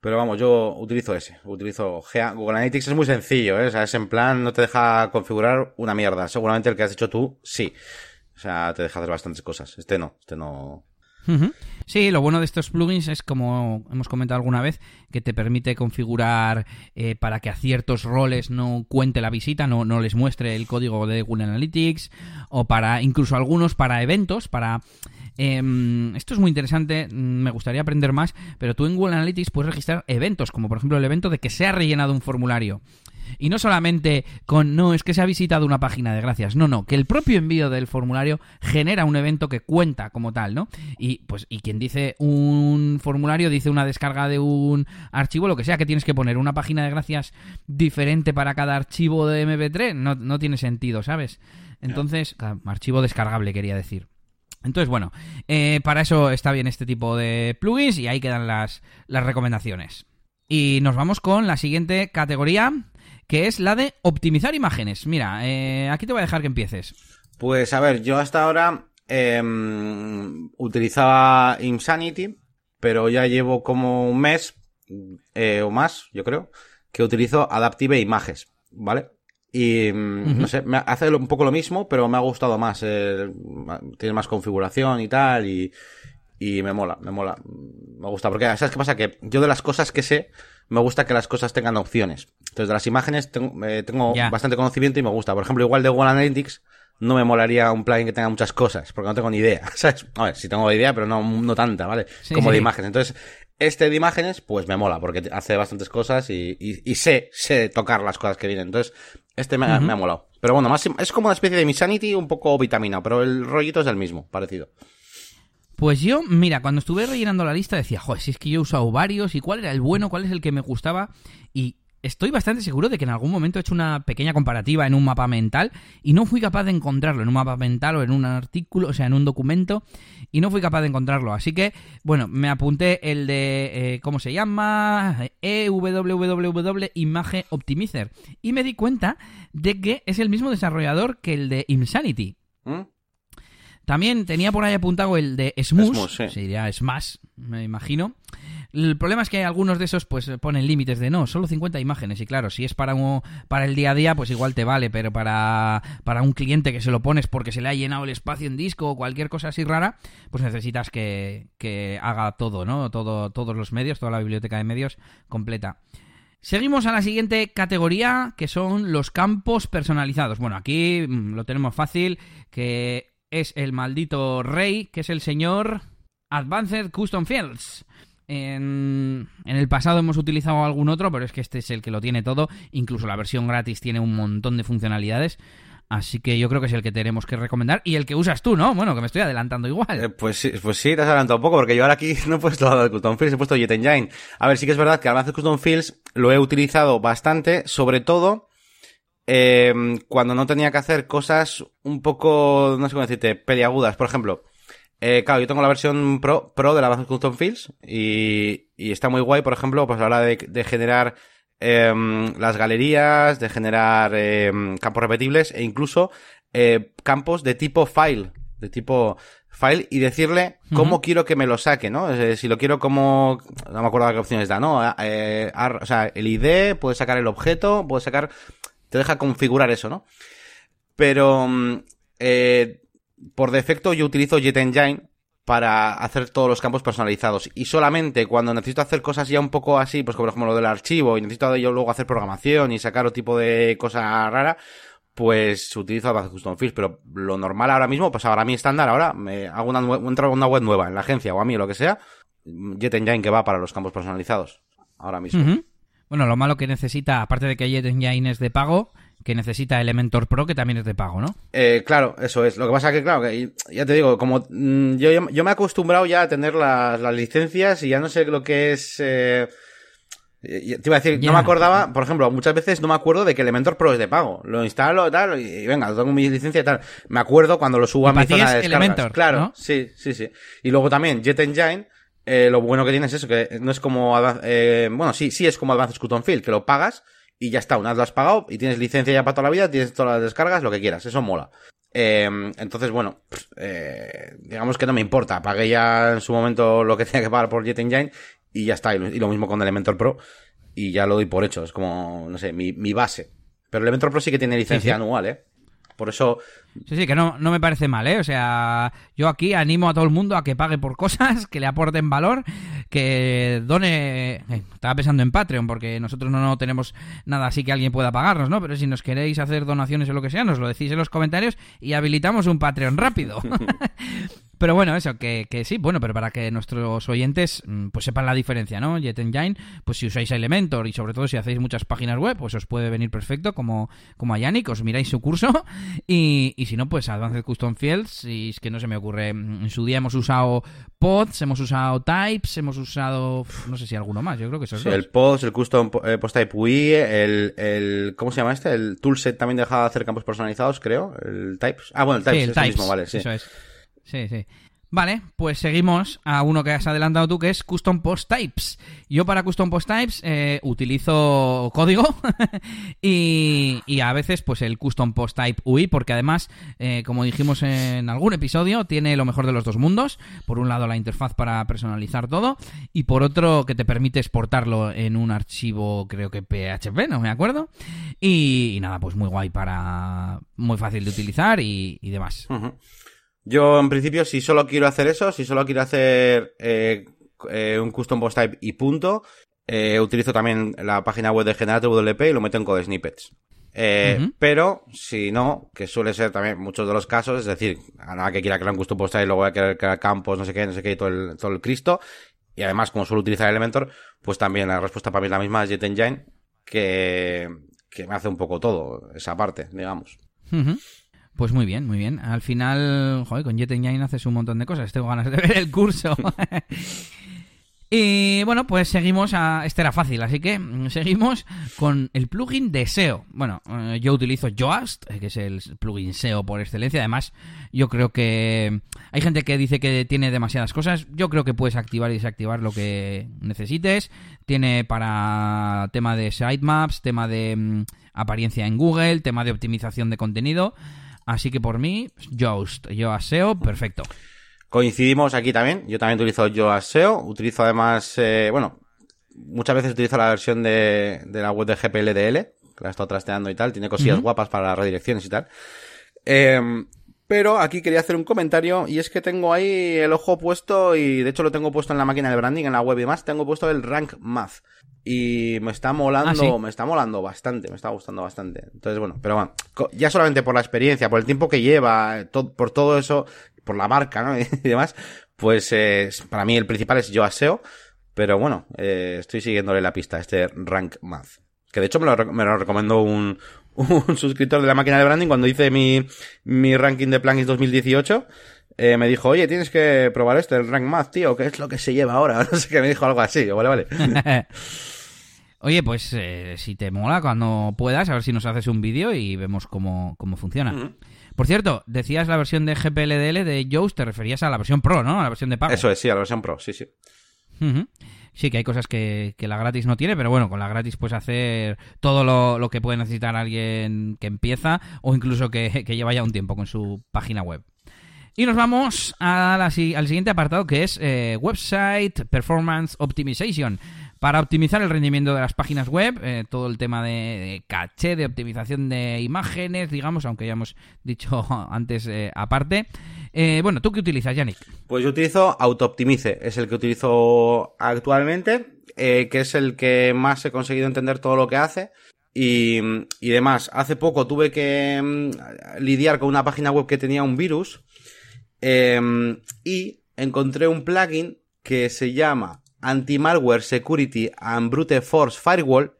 B: Pero vamos, yo utilizo ese, utilizo GA. Google Analytics es muy sencillo, ¿eh? O sea, es en plan, no te deja configurar una mierda. Seguramente el que has hecho tú, sí. O sea, te deja hacer bastantes cosas. Este no, este no,
A: Sí, lo bueno de estos plugins es, como hemos comentado alguna vez, que te permite configurar eh, para que a ciertos roles no cuente la visita, no, no les muestre el código de Google Analytics, o para incluso algunos para eventos, para Em, esto es muy interesante, me gustaría aprender más, pero tú en Google Analytics puedes registrar eventos, como por ejemplo el evento de que se ha rellenado un formulario. Y no solamente con, no, es que se ha visitado una página de gracias, no, no, que el propio envío del formulario genera un evento que cuenta como tal, ¿no? Y pues, y quien dice un formulario dice una descarga de un archivo, lo que sea, que tienes que poner una página de gracias diferente para cada archivo de MP3, no, no tiene sentido, ¿sabes? Entonces, archivo descargable quería decir. Entonces, bueno, eh, para eso está bien este tipo de plugins y ahí quedan las, las recomendaciones. Y nos vamos con la siguiente categoría, que es la de optimizar imágenes. Mira, eh, aquí te voy a dejar que empieces.
B: Pues a ver, yo hasta ahora em, utilizaba Insanity, pero ya llevo como un mes eh, o más, yo creo, que utilizo Adaptive Images, ¿vale? Y mm, no sé, me hace un poco lo mismo, pero me ha gustado más. tiene más configuración y tal, y, y me mola, me mola. Me gusta, porque ¿sabes qué pasa? Que yo de las cosas que sé, me gusta que las cosas tengan opciones. Entonces, de las imágenes tengo, eh, tengo bastante conocimiento y me gusta. Por ejemplo, igual de Google Analytics, no me molaría un plugin que tenga muchas cosas, porque no tengo ni idea, ¿sabes? A ver, sí tengo idea, pero no, no tanta, ¿vale? Como de imágenes. Entonces, este de imágenes, pues me mola, porque hace bastantes cosas y, y, sé, sé tocar las cosas que vienen. Entonces, este me, me ha molado. Pero bueno, más, es como una especie de Misanity un poco vitamina, pero el rollito es el mismo, parecido.
A: Pues yo, mira, cuando estuve rellenando la lista decía, joder, si es que yo he usado varios y cuál era el bueno, cuál es el que me gustaba. Y estoy bastante seguro de que en algún momento he hecho una pequeña comparativa en un mapa mental y no fui capaz de encontrarlo en un mapa mental o en un artículo, o sea, en un documento, y no fui capaz de encontrarlo. Así que, bueno, me apunté el de, eh, ¿cómo se llama? EWWW Image Optimizer. Y me di cuenta de que es el mismo desarrollador que el de Insanity. ¿Mm? También tenía por ahí apuntado el de Smooth, sería Smash, me imagino. El problema es que algunos de esos pues ponen límites de no, solo 50 imágenes y claro, si es para un, para el día a día pues igual te vale, pero para, para un cliente que se lo pones porque se le ha llenado el espacio en disco o cualquier cosa así rara, pues necesitas que, que haga todo, ¿no? Todo, todos los medios, toda la biblioteca de medios completa. Seguimos a la siguiente categoría, que son los campos personalizados. Bueno, aquí mm, lo tenemos fácil, que es el maldito rey, que es el señor Advanced Custom Fields. En, el pasado hemos utilizado algún otro, pero es que este es el que lo tiene todo. Incluso la versión gratis tiene un montón de funcionalidades. Así que yo creo que es el que tenemos que recomendar y el que usas tú, ¿no? Bueno, que me estoy adelantando igual.
B: Eh, pues, sí, pues sí, te has adelantado un poco, porque yo ahora aquí no he puesto de Custom Fields, he puesto Jet Engine. A ver, sí que es verdad que Advanced Custom Fields lo he utilizado bastante, sobre todo eh, cuando no tenía que hacer cosas un poco, no sé cómo decirte, peliagudas. Por ejemplo, eh, claro, yo tengo la versión Pro, Pro de la Advanced Custom Fields y, y está muy guay, por ejemplo, pues a la hora de, de generar eh, las galerías, de generar eh, campos repetibles e incluso eh, campos de tipo file, de tipo file y decirle cómo quiero que me lo saque, ¿no? si lo quiero como, no me acuerdo qué opciones da, ¿no? Eh, o sea, el ID, puedes sacar el objeto, puedes sacar, te deja configurar eso, ¿no? Pero, mm, eh, por defecto yo utilizo JetEngine para hacer todos los campos personalizados. Y solamente cuando necesito hacer cosas ya un poco así, pues como ejemplo lo del archivo, y necesito yo luego hacer programación y sacar otro tipo de cosa rara, pues utilizo Advanced Custom Fields. Pero lo normal ahora mismo, pues ahora mi estándar, ahora me hago una, una web nueva en la agencia o a mí o lo que sea, JetEngine que va para los campos personalizados. Ahora mismo.
A: Bueno, lo malo que necesita, aparte de que JetEngine es de pago, que necesita Elementor Pro, que también es de pago, ¿no?
B: Eh, claro, eso es. Lo que pasa que, claro, que ya te digo, como mm, yo, yo me he acostumbrado ya a tener las, las licencias y ya no sé lo que es... Eh, te iba a decir, no me acordaba, por ejemplo, muchas veces no me acuerdo de que Elementor Pro es de pago. Lo instalo tal y, venga, tengo mi licencia y tal. Me acuerdo cuando lo subo a mi zona de descargas. Elementor, claro, sí, sí, sí. Y luego también JetEngine, eh, lo bueno que tiene es eso, que no es como, eh, bueno, sí, sí es como Advanced Custom Field, que lo pagas y ya está, una vez lo has pagado y tienes licencia ya para toda la vida, tienes todas las descargas, lo que quieras, eso mola. Eh, entonces, bueno, eh, digamos que no me importa, pagué ya en su momento lo que tenía que pagar por JetEngine y ya está, y lo, mismo con Elementor Pro y ya lo doy por hecho, es como, no sé, mi, mi base. Pero Elementor Pro sí que tiene licencia anual, ¿eh? Por eso.
A: Sí, sí, que no, no me parece mal, ¿eh? O sea, yo aquí animo a todo el mundo a que pague por cosas, que le aporten valor, que done. Eh, estaba pensando en Patreon, porque nosotros no, no, tenemos nada así que alguien pueda pagarnos, ¿no? Pero si nos queréis hacer donaciones o lo que sea, nos lo decís en los comentarios y habilitamos un Patreon rápido. Pero bueno, eso, que, que, sí, bueno, pero para que nuestros oyentes mm, pues sepan la diferencia, ¿no? Jet Engine, pues si usáis Elementor y sobre todo si hacéis muchas páginas web, pues os puede venir perfecto como, como a Yannick, os miráis su curso y, y si no, pues Advanced Custom Fields y es que no se me ocurre, mm, en su día hemos usado pods, hemos usado types, hemos usado, no sé si alguno más, yo creo que eso
B: sí, el pods, el custom eh, post type UI, el, el, ¿cómo se llama este? El toolset también deja de hacer campos personalizados, creo, el types. Ah, bueno, el types es el mismo, vale, sí.
A: Eso es. Sí, sí. Vale, pues seguimos a uno que has adelantado tú, que es Custom Post Types. Yo para Custom Post Types eh, utilizo código y, a veces pues el Custom Post Type UI, porque además, eh, como dijimos en algún episodio, tiene lo mejor de los dos mundos. Por un lado la interfaz para personalizar todo y por otro que te permite exportarlo en un archivo, creo que PHP, no me acuerdo. Y, nada, pues muy guay para... muy fácil de utilizar y, demás.
B: Yo, en principio, si solo quiero hacer eso, si solo quiero hacer eh, eh, un custom post type y punto, eh, utilizo también la página web de Generate WP y lo meto en code snippets. Pero, si no, que suele ser también muchos de los casos, es decir, a nada que quiera crear un custom post type, luego voy a querer crear campos, no sé qué, no sé qué, y todo el, todo el Cristo. Y además, como suelo utilizar Elementor, pues también la respuesta para mí es la misma, es JetEngine, que, que me hace un poco todo, esa parte, digamos.
A: Pues muy bien, muy bien. Al final, joder, con JetEngine haces un montón de cosas. Tengo ganas de ver el curso. y bueno, pues seguimos a... Este era fácil, así que seguimos con el plugin de SEO. Bueno, eh, yo utilizo Yoast, eh, que es el plugin SEO por excelencia. Además, yo creo que... Hay gente que dice que tiene demasiadas cosas. Yo creo que puedes activar y desactivar lo que necesites. Tiene para tema de sitemaps, tema de mm, apariencia en Google, tema de optimización de contenido. Así que por mí, Yoast, Yoast SEO, perfecto.
B: Coincidimos aquí también. Yo también utilizo Yoast SEO. Utilizo además, eh, bueno, muchas veces utilizo la versión de, la web de GPLDL, que la he estado trasteando y tal. Tiene cosillas guapas para las redirecciones y tal. Eh, pero aquí quería hacer un comentario y es que tengo ahí el ojo puesto y de hecho lo tengo puesto en la máquina de branding, en la web y más, tengo puesto el Rank Math y me está molando, ah, me está molando bastante, me está gustando bastante. Entonces bueno, pero bueno, ya solamente por la experiencia, por el tiempo que lleva, por todo eso, por la marca ¿no? y demás, pues eh, para mí el principal es yo aseo, pero bueno, eh, estoy siguiéndole la pista a este Rank Math. Que de hecho me lo, me lo recomendó un, un suscriptor de la máquina de branding cuando hice mi, mi ranking de plugins 2018. Eh, me dijo, oye, tienes que probar esto, el Rank Math, tío, ¿qué es lo que se lleva ahora? No sé qué, me dijo algo así, vale, vale.
A: Oye, pues eh, si te mola, cuando puedas, a ver si nos haces un vídeo y vemos cómo, cómo funciona. Por cierto, decías la versión de GPLDL de Yoast, te referías a la versión Pro, ¿no? A la versión de pago.
B: Eso es, sí, a la versión Pro, sí, sí.
A: Sí, que hay cosas que, la gratis no tiene, pero bueno, con la gratis puedes hacer todo lo, que puede necesitar alguien que empieza o incluso que, lleva ya un tiempo con su página web. Y nos vamos al siguiente apartado que es eh, Website Performance Optimization. Para optimizar el rendimiento de las páginas web, eh, todo el tema de, caché, de optimización de imágenes, digamos, aunque ya hemos dicho antes eh, aparte. Bueno, ¿tú qué utilizas, Yannick?
B: Pues yo utilizo AutoOptimize, es el que utilizo actualmente, que es el que más he conseguido entender todo lo que hace. Y, y demás, hace poco tuve que mm, lidiar con una página web que tenía un virus eh, y encontré un plugin que se llama Anti-Malware Security and Brute Force Firewall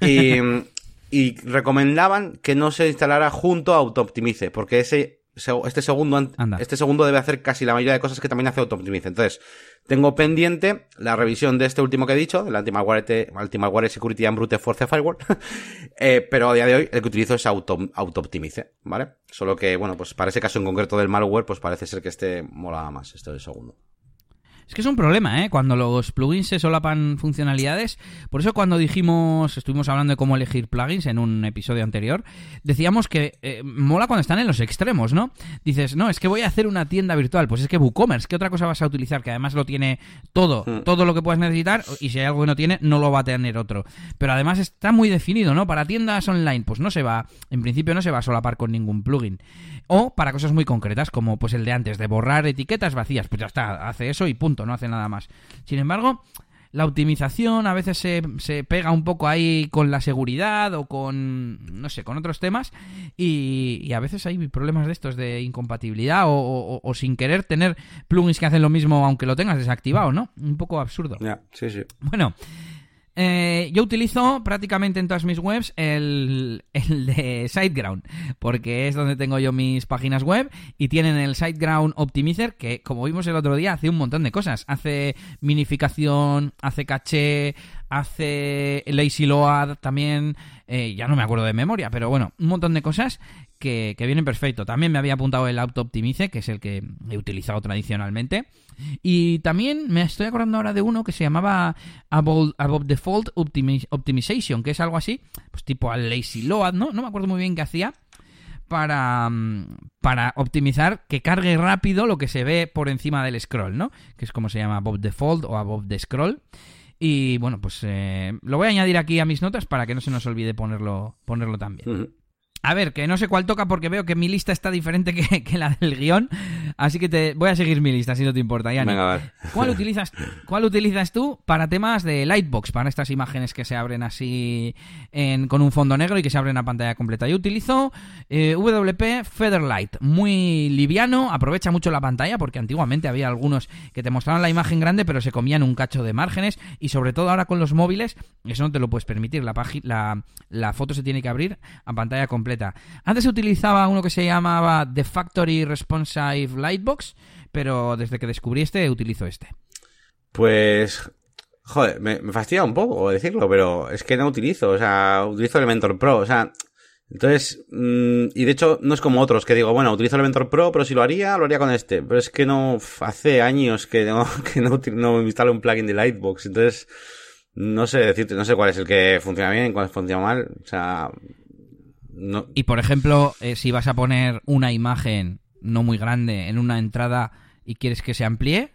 B: y, y recomendaban que no se instalara junto a AutoOptimize, porque ese se- este segundo
A: Anda.
B: este segundo debe hacer casi la mayoría de cosas que también hace AutoOptimize. Entonces, tengo pendiente la revisión de este último que he dicho, el Anti-Malware Anti-Malware Security and Brute Force Firewall, Eh, pero a día de hoy el que utilizo es Auto, AutoOptimize, ¿vale? Solo que, bueno, pues para ese caso en concreto del malware, pues parece ser que este mola más, este del segundo.
A: Es que es un problema, ¿eh? Cuando los plugins se solapan funcionalidades. Por eso cuando dijimos, estuvimos hablando de cómo elegir plugins en un episodio anterior, decíamos que eh, mola cuando están en los extremos, ¿no? Dices, no, es que voy a hacer una tienda virtual. Pues es que WooCommerce, ¿qué otra cosa vas a utilizar? Que además lo tiene todo,
B: Hmm.
A: todo lo que puedes necesitar, y si hay algo que no tiene, no lo va a tener otro. Pero además está muy definido, ¿no? Para tiendas online, pues no se va, en principio no se va a solapar con ningún plugin. O para cosas muy concretas, como pues el de antes, de borrar etiquetas vacías, pues ya está, hace eso y punto, no hace nada más. Sin embargo, la optimización a veces se, se pega un poco ahí con la seguridad o con, no sé, con otros temas y, y a veces hay problemas de estos de incompatibilidad o, o- o sin querer tener plugins que hacen lo mismo aunque lo tengas desactivado, ¿no? Un poco absurdo.
B: Ya, sí, sí.
A: Bueno, eh, yo utilizo prácticamente en todas mis webs el, el de SiteGround, porque es donde tengo yo mis páginas web y tienen el SiteGround Optimizer que, como vimos el otro día, hace un montón de cosas. Hace minificación, hace caché, hace lazy load también, eh, ya no me acuerdo de memoria, pero bueno, un montón de cosas que, vienen perfecto. También me había apuntado el Auto Optimize, que es el que he utilizado tradicionalmente. Y también me estoy acordando ahora de uno que se llamaba Above, Above Default Optimi- Optimization, que es algo así, pues tipo al Lazy Load, ¿no? No me acuerdo muy bien qué hacía. Para, mm, para optimizar que cargue rápido lo que se ve por encima del scroll, ¿no? Que es como se llama Above Default o Above the Scroll. Y bueno, pues eh, lo voy a añadir aquí a mis notas para que no se nos olvide ponerlo, ponerlo también. A ver, que no sé cuál toca porque veo que mi lista está diferente que, que la del guion. Así que te voy a seguir mi lista, si no te importa, Yanni.
B: Venga, a ver.
A: ¿Cuál utilizas, ¿Cuál utilizas tú para temas de Lightbox? Para estas imágenes que se abren así en- con un fondo negro y que se abren a pantalla completa. Yo utilizo eh, WP Featherlight. Muy liviano, aprovecha mucho la pantalla porque antiguamente había algunos que te mostraban la imagen grande pero se comían un cacho de márgenes y sobre todo ahora con los móviles eso no te lo puedes permitir. La, la foto se tiene que abrir a pantalla completa. Antes se utilizaba uno que se llamaba The Factory Responsive Lightbox, pero desde que descubrí este utilizo este.
B: Pues, joder, me, fastidia un poco decirlo, pero es que no utilizo, o sea, utilizo Elementor Pro, o sea, entonces, mm, y de hecho no es como otros que digo, bueno, utilizo Elementor Pro, pero si lo haría, lo haría con este, pero es que no, hace años que no, que no, no instalo un plugin de Lightbox, entonces, no sé decirte, no sé cuál es el que funciona bien, cuál funciona mal, o sea, no,
A: Y por ejemplo, eh, si vas a poner una imagen no muy grande en una entrada y quieres que se amplíe,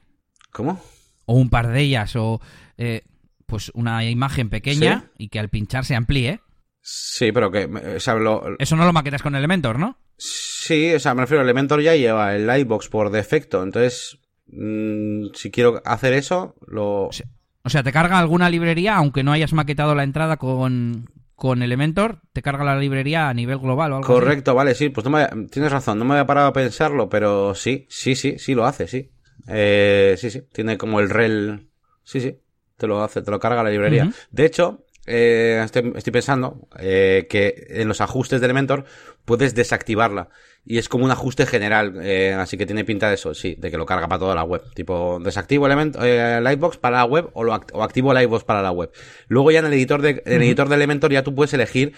B: ¿cómo?
A: o un par de ellas, o eh, pues una imagen pequeña y que al pinchar se amplíe,
B: Sí, pero que, o sea, lo,
A: eso no lo maquetas con Elementor, ¿no?
B: Sí, o sea, me refiero, Elementor ya lleva el Lightbox por defecto, entonces, mm, si quiero hacer eso, lo...
A: O sea, te carga alguna librería, aunque no hayas maquetado la entrada con, con Elementor, te carga la librería a nivel global o algo así.
B: Correcto, vale, sí, pues no me, tienes razón, no me había parado a pensarlo, pero sí, sí, sí, sí lo hace, sí. Eh, sí, sí, tiene como el rel, sí, sí, te lo hace, te lo carga la librería. De hecho, eh, estoy, estoy pensando eh, que en los ajustes de Elementor puedes desactivarla. Y es como un ajuste general, eh, así que tiene pinta de eso, sí, de que lo carga para toda la web. Tipo, desactivo Element, eh, Lightbox para la web o, lo act- o activo Lightbox para la web. Luego ya en el editor de, en el editor de Elementor ya tú puedes elegir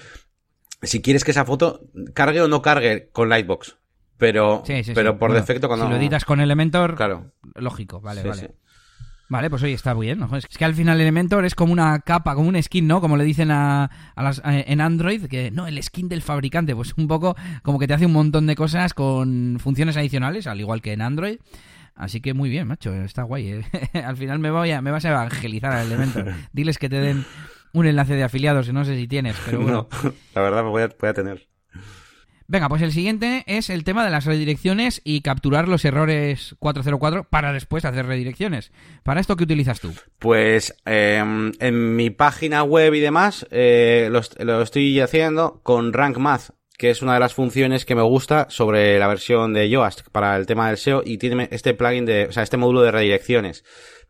B: si quieres que esa foto cargue o no cargue con Lightbox. Pero,
A: Sí, sí, sí.
B: pero por
A: Bueno,
B: defecto cuando...
A: Si lo editas con Elementor,
B: Claro.
A: lógico, vale, vale. Vale, pues oye, está bien. ¿no? Es que al final Elementor es como una capa, como un skin, ¿no? Como le dicen a, a las, a- en Android, que no, el skin del fabricante, pues un poco como que te hace un montón de cosas con funciones adicionales, al igual que en Android. Así que muy bien, macho, está guay. ¿eh? al final me, voy a, me vas a evangelizar a Elementor. Diles que te den un enlace de afiliados, no sé si tienes, pero bueno.
B: No, la verdad voy a, voy a tener.
A: Venga, pues el siguiente es el tema de las redirecciones y capturar los errores 404 para después hacer redirecciones. ¿Para esto qué utilizas tú?
B: Pues eh, en mi página web y demás eh, lo, lo estoy haciendo con Rank Math, que es una de las funciones que me gusta sobre la versión de Yoast para el tema del SEO y tiene este plugin de, o sea, este módulo de redirecciones.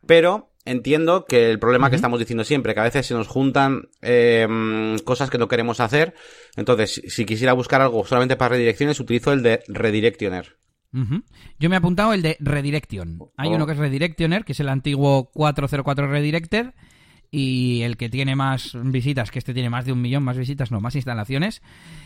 B: Pero entiendo que el problema que estamos diciendo siempre, que a veces se nos juntan eh, cosas que no queremos hacer. Entonces, si- si quisiera buscar algo solamente para redirecciones, utilizo el de Redirectioner.
A: Yo me he apuntado el de Redirection. Hay
B: Oh.
A: uno que es Redirectioner, que es el antiguo 404 Redirected, y el que tiene más visitas, que este tiene más de un millón, más visitas, no, más instalaciones,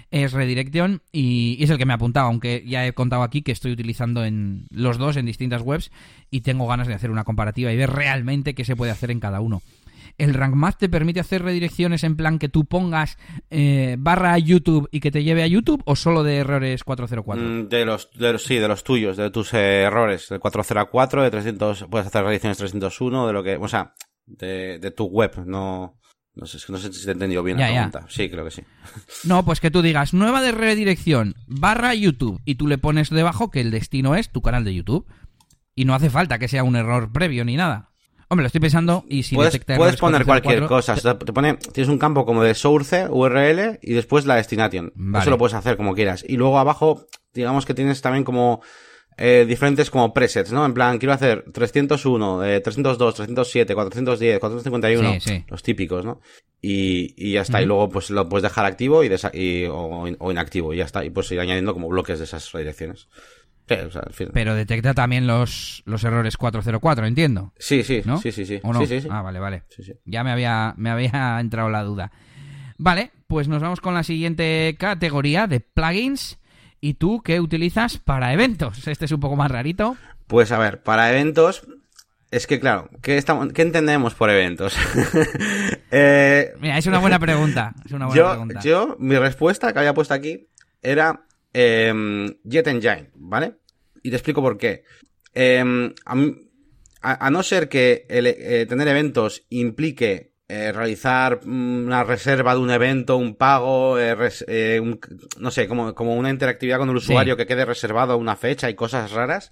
A: es Redirection, y, es el que me he apuntado, aunque ya he contado aquí que estoy utilizando en los dos en distintas webs, y tengo ganas de hacer una comparativa y ver realmente qué se puede hacer en cada uno. ¿El Rank Math te permite hacer redirecciones en plan que tú pongas eh, barra YouTube y que te lleve a YouTube o solo de errores 404?
B: Mm, De los, de los, sí, de los tuyos, de tus eh, errores, del 404, de 300, puedes hacer redirecciones 301, de lo que, o sea, de, de tu web, no, no sé, no si te he entendido bien
A: Ya,
B: la
A: ya.
B: pregunta. Sí, creo que sí.
A: No, pues que tú digas nueva de redirección barra YouTube y tú le pones debajo que el destino es tu canal de YouTube. Y no hace falta que sea un error previo ni nada. Hombre, lo estoy pensando y si
B: puedes puedes poner cualquier
A: 404,
B: cosa, sea, te pone, tienes un campo como de source, URL y después la destination.
A: Vale.
B: Eso lo puedes hacer como quieras. Y luego abajo, digamos que tienes también como, eh, diferentes como presets, ¿no? En plan, quiero hacer 301, eh, 302, 307, 410, 451,
A: Sí, sí.
B: los típicos, ¿no? Y, y ya está. Y luego pues lo puedes dejar activo y, desa- y- o, o inactivo y ya está. Y pues ir añadiendo como bloques de esas redirecciones. Sí, o sea, al fin-
A: Pero detecta también los, los errores 404, entiendo.
B: sí, sí,
A: ¿No?
B: sí, sí, sí.
A: ¿O no?
B: Sí, sí, sí.
A: Ah, vale, vale.
B: Sí, sí.
A: Ya me había, me había entrado la duda. Vale, pues nos vamos con la siguiente categoría de plugins. ¿Y tú qué utilizas para eventos? Este es un poco más rarito.
B: Pues a ver, para eventos, es que claro, ¿qué, estamos, qué entendemos por eventos? Eh,
A: Mira, es una buena pregunta. Es una buena
B: yo,
A: pregunta.
B: yo, mi respuesta que había puesto aquí era eh, Jet Engine, ¿vale? Y te explico por qué. Eh, a, no ser que el, eh, tener eventos implique eh, realizar mm, una reserva de un evento, un pago, eh, res- eh, un- no sé, como, como una interactividad con el usuario que quede reservado una fecha y cosas raras.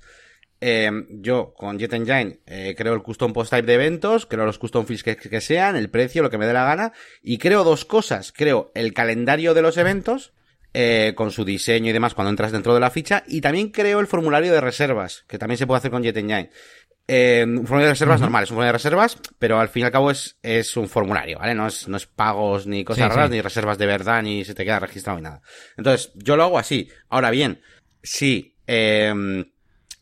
B: Eh, yo con Jet Engine creo el custom post type de eventos, creo los custom fields que, que sean, el precio, lo que me dé la gana, y creo dos cosas. Creo el calendario de los eventos, con su diseño y demás cuando entras dentro de la ficha, y también creo el formulario de reservas, que también se puede hacer con Jet Engine. Eh, un formulario de reservas normal, es un formulario de reservas, pero al fin y al cabo es, es un formulario, ¿vale? No es, no es pagos ni cosas
A: Sí,
B: raras,
A: sí.
B: ni reservas de verdad, ni se te queda registrado ni nada. Entonces, yo lo hago así. Ahora bien, si, eh,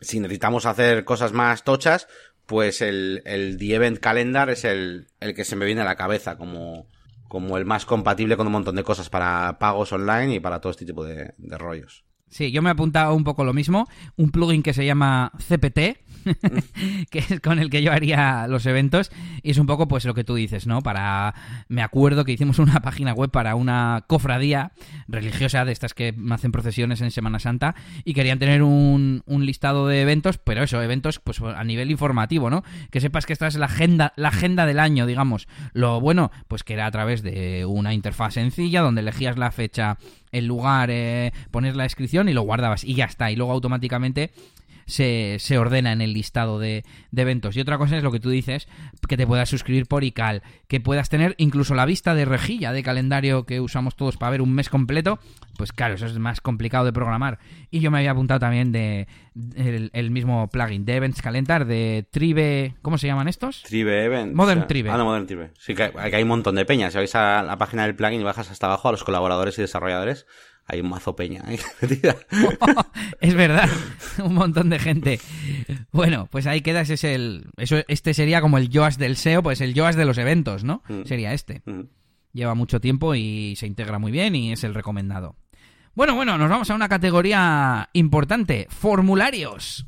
B: si necesitamos hacer cosas más tochas, pues el, el The Event Calendar es el, el que se me viene a la cabeza como, como el más compatible con un montón de cosas para pagos online y para todo este tipo de, de rollos.
A: Sí, yo me he apuntado un poco lo mismo. Un plugin que se llama CPT, que es con el que yo haría los eventos. Y es un poco pues lo que tú dices, ¿no? Para. Me acuerdo que hicimos una página web para una cofradía religiosa de estas que hacen procesiones en Semana Santa. Y querían tener un, listado de eventos, pero eso, eventos pues a nivel informativo, ¿no? Que sepas que esta es la agenda, la agenda del año, digamos. Lo bueno, pues que era a través de una interfaz sencilla donde elegías la fecha el lugar, eh, pones la descripción y lo guardabas y ya está. Y luego automáticamente se, se ordena en el listado de, de eventos. Y otra cosa es lo que tú dices, que te puedas suscribir por iCal, que puedas tener incluso la vista de rejilla de calendario que usamos todos para ver un mes completo. Pues claro, eso es más complicado de programar. Y yo me había apuntado también de, el, el mismo plugin de Events Calendar de Tribe. ¿Cómo se llaman estos?
B: Tribe Event.
A: Modern
B: o sea,
A: Tribe.
B: Ah, no, Modern Tribe. Sí, que, que hay un montón de peñas. Si vais a la página del plugin y bajas hasta abajo a los colaboradores y desarrolladores, hay un mazo peña metida.
A: es verdad, un montón de gente. Bueno, pues ahí queda, ese es el. Eso, este sería como el Yoast del SEO, pues el Yoast de los eventos, ¿no?
B: Mm.
A: Sería este.
B: Mm.
A: Lleva mucho tiempo y se integra muy bien y es el recomendado. Bueno, bueno, nos vamos a una categoría importante: formularios.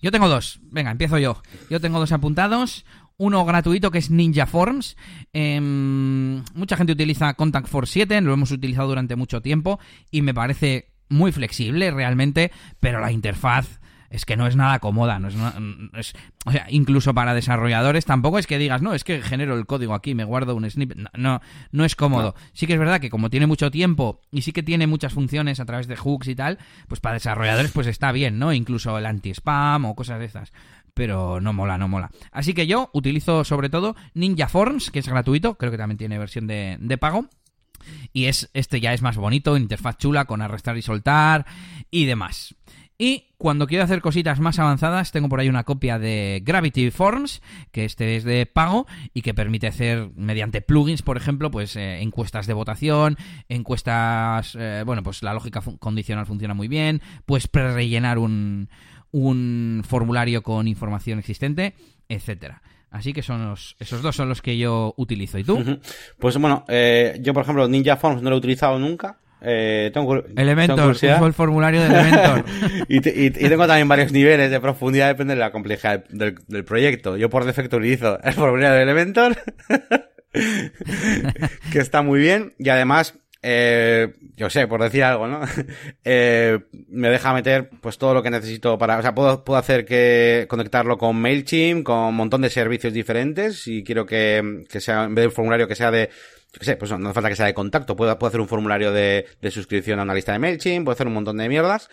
A: Yo tengo dos. Venga, empiezo yo. Yo tengo dos apuntados. Uno gratuito que es Ninja Forms. Em, mucha gente utiliza Contact Force 7, lo hemos utilizado durante mucho tiempo y me parece muy flexible realmente, pero la interfaz es que no es nada cómoda, no es, o sea, incluso para desarrolladores tampoco es que digas, no, es que genero el código aquí, me guardo un snippet, no, no, es cómodo. Sí que es verdad que como tiene mucho tiempo y sí que tiene muchas funciones a través de hooks y tal, pues para desarrolladores pues está bien, ¿no? Incluso el anti-spam o cosas de esas. Pero no mola, no mola. Así que yo utilizo sobre todo Ninja Forms, que es gratuito, creo que también tiene versión de, de pago. Y es, este ya es más bonito, interfaz chula con arrastrar y soltar y demás. Y cuando quiero hacer cositas más avanzadas, tengo por ahí una copia de Gravity Forms, que este es de pago y que permite hacer mediante plugins, por ejemplo, pues eh, encuestas de votación, encuestas, eh, bueno, pues la lógica condicional funciona muy bien, pues pre-rellenar un, un formulario con información existente, etcétera. Así que son los, esos dos son los que yo utilizo. ¿Y tú?
B: Pues bueno, eh, yo por ejemplo Ninja Forms no lo he utilizado nunca. Eh, tengo,
A: Elementor, uso el formulario de Elementor.
B: y, tengo también varios niveles de profundidad, depende de la complejidad del, proyecto. Yo por defecto utilizo el formulario de Elementor, que está muy bien, y además, eh, yo sé, por decir algo, ¿no? eh, me deja meter pues todo lo que necesito para, o sea, puedo, puedo hacer que conectarlo con MailChimp, con un montón de servicios diferentes, y quiero que, que sea, en vez de un formulario que sea de yo sé, pues no hace falta que sea de contacto, puedo, hacer un formulario de, suscripción a una lista de MailChimp, puedo hacer un montón de mierdas,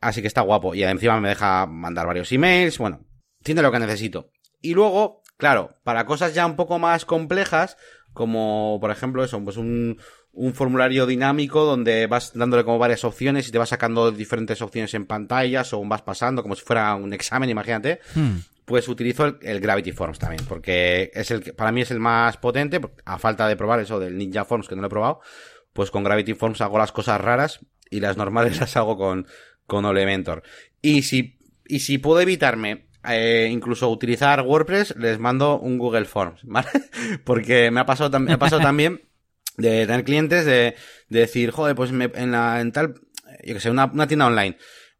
B: así que está guapo, y encima me deja mandar varios emails, bueno, tiene lo que necesito. Y luego, claro, para cosas ya un poco más complejas, como por ejemplo eso, pues un, un formulario dinámico donde vas dándole como varias opciones y te vas sacando diferentes opciones en pantallas o vas pasando como si fuera un examen, imagínate. Hmm pues utilizo el, Gravity Forms también, porque es el que, para mí es el más potente, a falta de probar eso del Ninja Forms que no lo he probado, pues con Gravity Forms hago las cosas raras y las normales las hago con, con Elementor. Y si, y si puedo evitarme eh, incluso utilizar WordPress, les mando un Google Forms, ¿vale? Porque me ha pasado, me ha pasado también de tener clientes de, de decir, joder, pues me, en la, en tal, yo que sé, una, una tienda online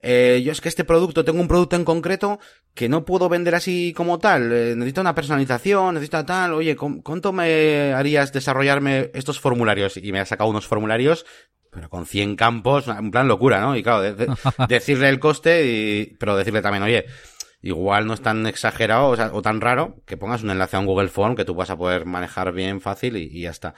B: eh, yo es que este producto, tengo un producto en concreto que no puedo vender así como tal, eh, necesito una personalización, necesito tal, oye, ¿cuánto me harías desarrollarme estos formularios? Y me ha sacado unos formularios, pero con 100 campos, en plan locura, ¿no? Y claro, decirle el coste, y, pero decirle también, oye, igual no es tan exagerado o, tan raro que pongas un enlace a un Google Form que tú vas a poder manejar bien fácil y, y ya está.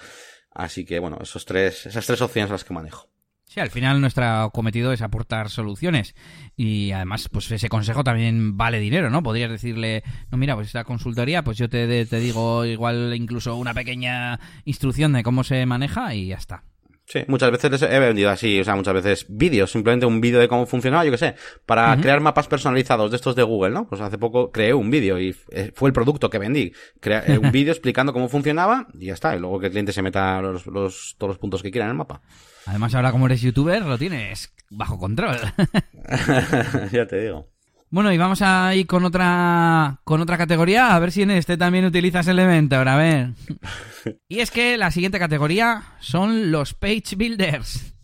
B: Así que bueno, esos tres, esas tres opciones las que manejo.
A: Sí, al final nuestro cometido es aportar soluciones y además pues ese consejo también vale dinero, ¿no? Podrías decirle, no mira, pues esta consultoría, pues yo te, te digo igual incluso una pequeña instrucción de cómo se maneja y ya está.
B: Sí, muchas veces he vendido así, o sea, muchas veces vídeos, simplemente un vídeo de cómo funcionaba, yo qué sé, para crear mapas personalizados de estos de Google, ¿no? Pues hace poco creé un vídeo y fue el producto que vendí. Creé eh, un vídeo explicando cómo funcionaba y ya está, y luego que el cliente se meta los, los, todos los puntos que quiera en el mapa.
A: Además, ahora como eres youtuber, lo tienes bajo control.
B: ya te digo.
A: Bueno, y vamos a ir con otra con otra categoría, a ver si en este también utilizas Elementor, a ver. Y es que la siguiente categoría son los page builders.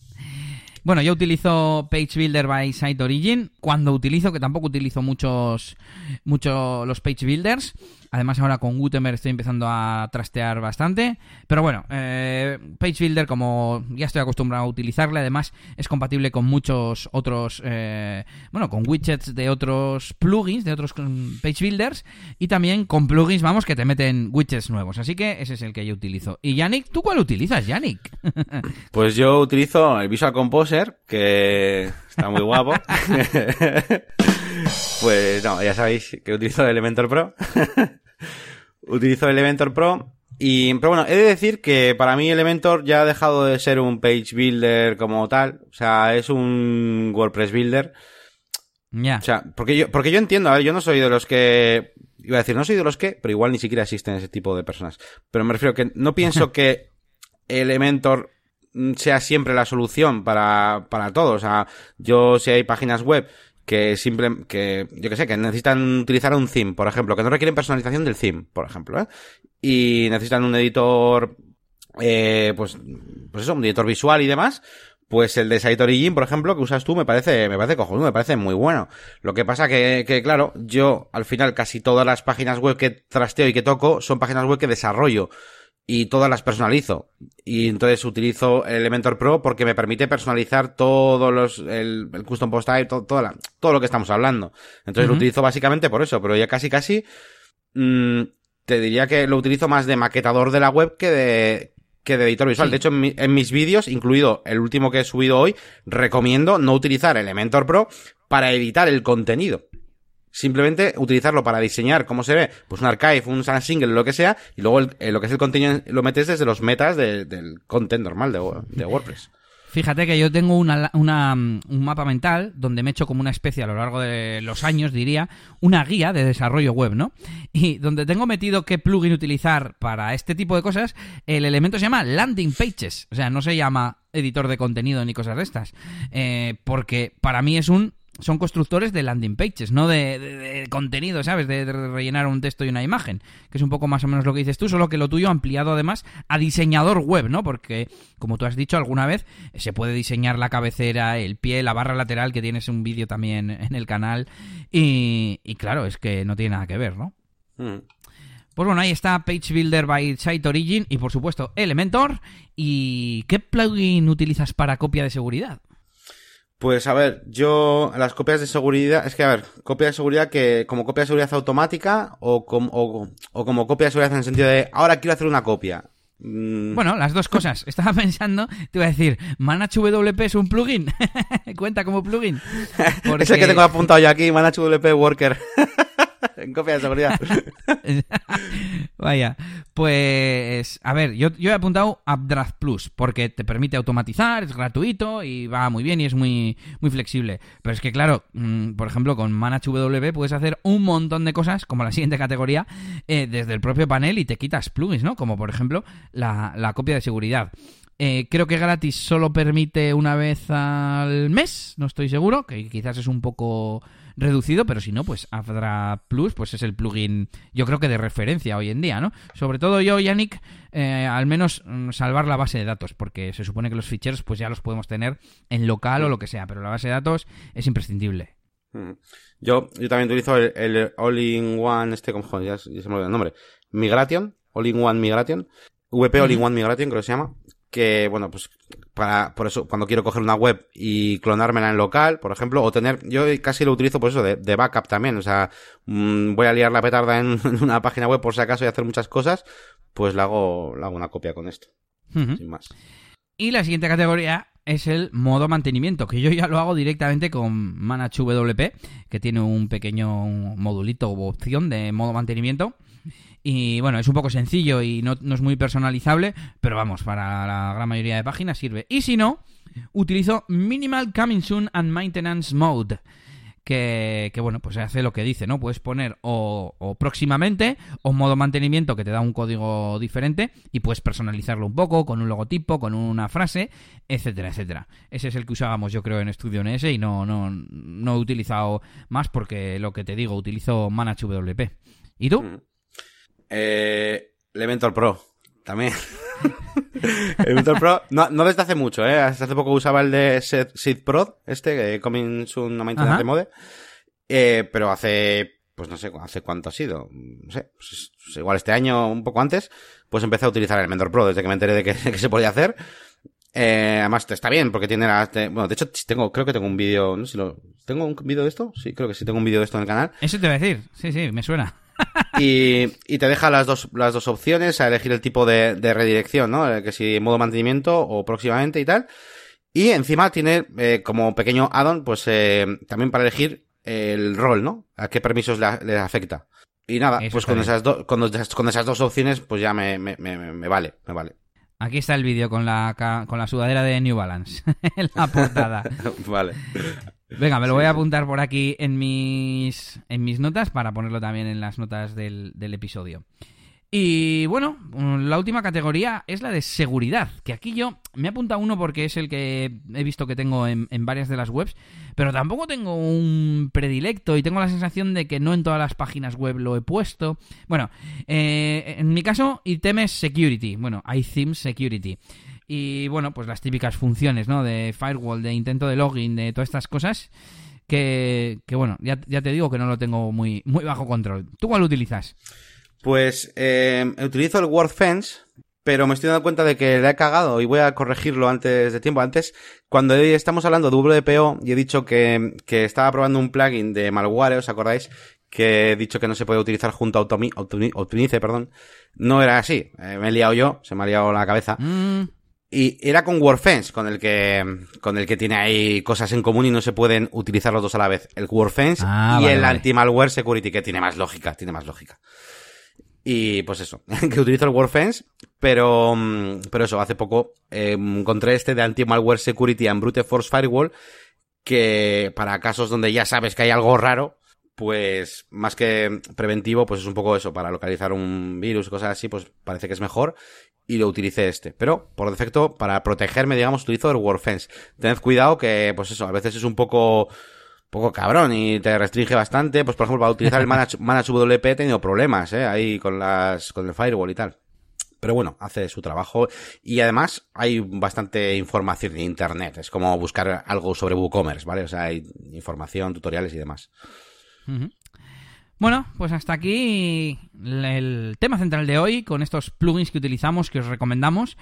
A: Bueno, yo utilizo Page Builder by Site Origin. Cuando utilizo, que tampoco utilizo muchos, muchos los Page Builders. Además, ahora con Gutenberg estoy empezando a trastear bastante. Pero bueno, eh, Page Builder, como ya estoy acostumbrado a utilizarle, además es compatible con muchos otros, eh, bueno, con widgets de otros plugins, de otros mm, Page Builders. Y también con plugins, vamos, que te meten widgets nuevos. Así que ese es el que yo utilizo. Y Yannick, ¿tú cuál utilizas, Yannick?
B: pues yo utilizo el Visual Composer, que está muy guapo. pues no, ya sabéis que utilizo Elementor Pro. Utilizo Elementor Pro. Y, pero bueno, he de decir que para mí Elementor ya ha dejado de ser un page builder como tal. O sea, es un WordPress builder.
A: Ya.
B: O sea, porque yo, porque yo entiendo, a ver, yo no soy de los que, iba a decir, no soy de los que, pero igual ni siquiera existen ese tipo de personas. Pero me refiero que no pienso que Elementor sea siempre la solución para, para todo. O sea, yo si hay páginas web que simple, que yo que sé, que necesitan utilizar un theme, por ejemplo, que no requieren personalización del theme, por ejemplo, ¿eh? y necesitan un editor, eh, pues, pues eso, un editor visual y demás, Pues el de Site Origin, por ejemplo, que usas tú, me parece, me parece cojonudo, me parece muy bueno. Lo que pasa que, que, claro, yo, al final, casi todas las páginas web que trasteo y que toco son páginas web que desarrollo. Y todas las personalizo. Y entonces utilizo Elementor Pro porque me permite personalizar todos los, el, el custom post type, todo, todo, la, todo lo que estamos hablando. Entonces lo utilizo básicamente por eso, pero ya casi casi, mmm, te diría que lo utilizo más de maquetador de la web que de, que de editor visual. Sí. De hecho, en, mi, en, mis vídeos, incluido el último que he subido hoy, recomiendo no utilizar Elementor Pro para editar el contenido. Simplemente utilizarlo para diseñar cómo se ve, pues un archive, un single, lo que sea, y luego el, eh, lo que es el contenido lo metes desde los metas de, del content normal de, WordPress.
A: Fíjate que yo tengo una, una, un mapa mental donde me he hecho como una especie a lo largo de los años, diría, una guía de desarrollo web, ¿no? Y donde tengo metido qué plugin utilizar para este tipo de cosas, el elemento se llama landing pages. O sea, no se llama editor de contenido ni cosas de estas. Eh, porque para mí es un son constructores de landing pages, no de, de, de contenido, ¿sabes? De, de, rellenar un texto y una imagen, que es un poco más o menos lo que dices tú, solo que lo tuyo ampliado además a diseñador web, ¿no? Porque, como tú has dicho alguna vez, se puede diseñar la cabecera, el pie, la barra lateral, que tienes un vídeo también en el canal, y, y, claro, es que no tiene nada que ver, ¿no? Mm. Pues bueno, ahí está Page Builder by Site Origin y por supuesto Elementor. ¿Y qué plugin utilizas para copia de seguridad?
B: Pues a ver, yo las copias de seguridad, es que a ver, copia de seguridad que como copia de seguridad automática o, com, o, o como copia de seguridad en el sentido de ahora quiero hacer una copia.
A: Mm. Bueno, las dos cosas. Estaba pensando, te iba a decir, Manage WP es un plugin. Cuenta como plugin.
B: Porque... Es el que tengo apuntado yo aquí, Manage WP Worker. en copia de seguridad.
A: Vaya, pues a ver, yo, yo he apuntado Updraft Plus porque te permite automatizar, es gratuito y va muy bien y es muy, muy flexible. Pero es que claro, mmm, por ejemplo, con ManageWP puedes hacer un montón de cosas, como la siguiente categoría, eh, desde el propio panel y te quitas plugins, ¿no? Como por ejemplo la, la copia de seguridad. Eh, creo que gratis solo permite una vez al mes, no estoy seguro, que quizás es un poco reducido, pero si no, pues Avdra Plus, pues es el plugin, yo creo que de referencia hoy en día, ¿no? Sobre todo yo, Yannick, eh, al menos mm, salvar la base de datos, porque se supone que los ficheros pues ya los podemos tener en local o lo que sea, pero la base de datos es imprescindible.
B: Mm. Yo, yo también utilizo el, All-in-One, este, como ya se me olvidó el nombre, Migration, All-in-One Migration, VP All-in-One Migration, creo que se llama, que, bueno, pues para, por eso, cuando quiero coger una web y clonármela en local, por ejemplo, o tener, yo casi lo utilizo por eso, de, de backup también, o sea, mmm, voy a liar la petarda en, en, una página web por si acaso y hacer muchas cosas, pues le hago, le hago una copia con esto, uh -huh. sin más.
A: Y la siguiente categoría es el modo mantenimiento, que yo ya lo hago directamente con ManageWP, que tiene un pequeño modulito o opción de modo mantenimiento. Y bueno, es un poco sencillo y no, no, es muy personalizable, pero vamos, para la gran mayoría de páginas sirve. Y si no, utilizo Minimal Coming Soon and Maintenance Mode. Que, que, bueno, pues hace lo que dice, ¿no? Puedes poner o, próximamente o modo mantenimiento que te da un código diferente y puedes personalizarlo un poco con un logotipo, con una frase, etcétera, etcétera. Ese es el que usábamos yo creo en Studio NS y no, no, no he utilizado más porque lo que te digo, utilizo ManageWP. ¿Y tú?
B: Eh, Elementor Pro, también. Elementor Pro, no, no desde hace mucho, ¿eh? Hasta hace poco usaba el de Seed Pro, este, que Coming Soon no Maintenance Mode. Eh, pero hace, pues no sé, hace cuánto ha sido. No sé, pues, pues igual este año, un poco antes, pues empecé a utilizar Elementor Pro desde que me enteré de que, que se podía hacer. Eh, además está bien porque tiene las, bueno, de hecho tengo, creo que tengo un vídeo, no sé si lo, ¿tengo un vídeo de esto? Sí, creo que sí tengo un vídeo de esto en el canal.
A: Eso te voy a decir, sí, sí, me suena.
B: Y, y, te deja las dos, las dos opciones a elegir el tipo de, de, redirección, ¿no? Que si modo mantenimiento o próximamente y tal. Y encima tiene eh, como pequeño add-on, pues eh, también para elegir el rol, ¿no? A qué permisos le, le afecta. Y nada, Eso pues con esas, do, con, con, esas dos opciones, pues ya me, me, me, me vale, me vale.
A: Aquí está el vídeo con la, con la sudadera de New Balance en la portada.
B: vale.
A: Venga, me lo voy a apuntar por aquí en mis, en mis notas para ponerlo también en las notas del, del episodio. Y bueno, la última categoría es la de seguridad, que aquí yo me he apuntado uno porque es el que he visto que tengo en, en, varias de las webs, pero tampoco tengo un predilecto y tengo la sensación de que no en todas las páginas web lo he puesto. Bueno, eh, en mi caso, iTemes Security, bueno, iThemes Security. Y bueno, pues las típicas funciones, ¿no? De firewall, de intento de login, de todas estas cosas que, que bueno, ya, ya, te digo que no lo tengo muy, muy bajo control. ¿Tú cuál utilizas?
B: Pues eh, utilizo el WordFence, pero me estoy dando cuenta de que le he cagado y voy a corregirlo antes de tiempo. Antes, cuando estamos hablando de WPO y he dicho que, que estaba probando un plugin de malware, ¿os acordáis? Que he dicho que no se puede utilizar junto a Optimize, perdón. No era así. Eh, me he liado yo, se me ha liado la cabeza.
A: Mm.
B: Y era con WordFence, con el que, con el que tiene ahí cosas en común y no se pueden utilizar los dos a la vez. El WordFence
A: Ah,
B: y
A: vale,
B: el
A: vale.
B: Anti-Malware Security, que tiene más lógica, tiene más lógica. Y pues eso, que utilizo el WordFence, pero, mm, pero eso, hace poco eh, encontré este de Anti-Malware Security and Brute Force Firewall, que para casos donde ya sabes que hay algo raro, pues más que preventivo, pues es un poco eso, para localizar un virus, cosas así, pues parece que es mejor y lo utilicé este. Pero, por defecto, para protegerme, digamos, utilizo el WordFence. Tened cuidado que, pues eso, a veces es un poco, poco cabrón y te restringe bastante. Pues, por ejemplo, para utilizar el Manage, Manage WP he tenido problemas, eh, ahí con las, con el firewall y tal. Pero bueno, hace su trabajo y además hay bastante información en internet. Es como buscar algo sobre WooCommerce, ¿vale? O sea, hay información, tutoriales y demás.
A: Ujú. Bueno, pues hasta aquí el tema central de hoy con estos plugins que utilizamos, que os recomendamos.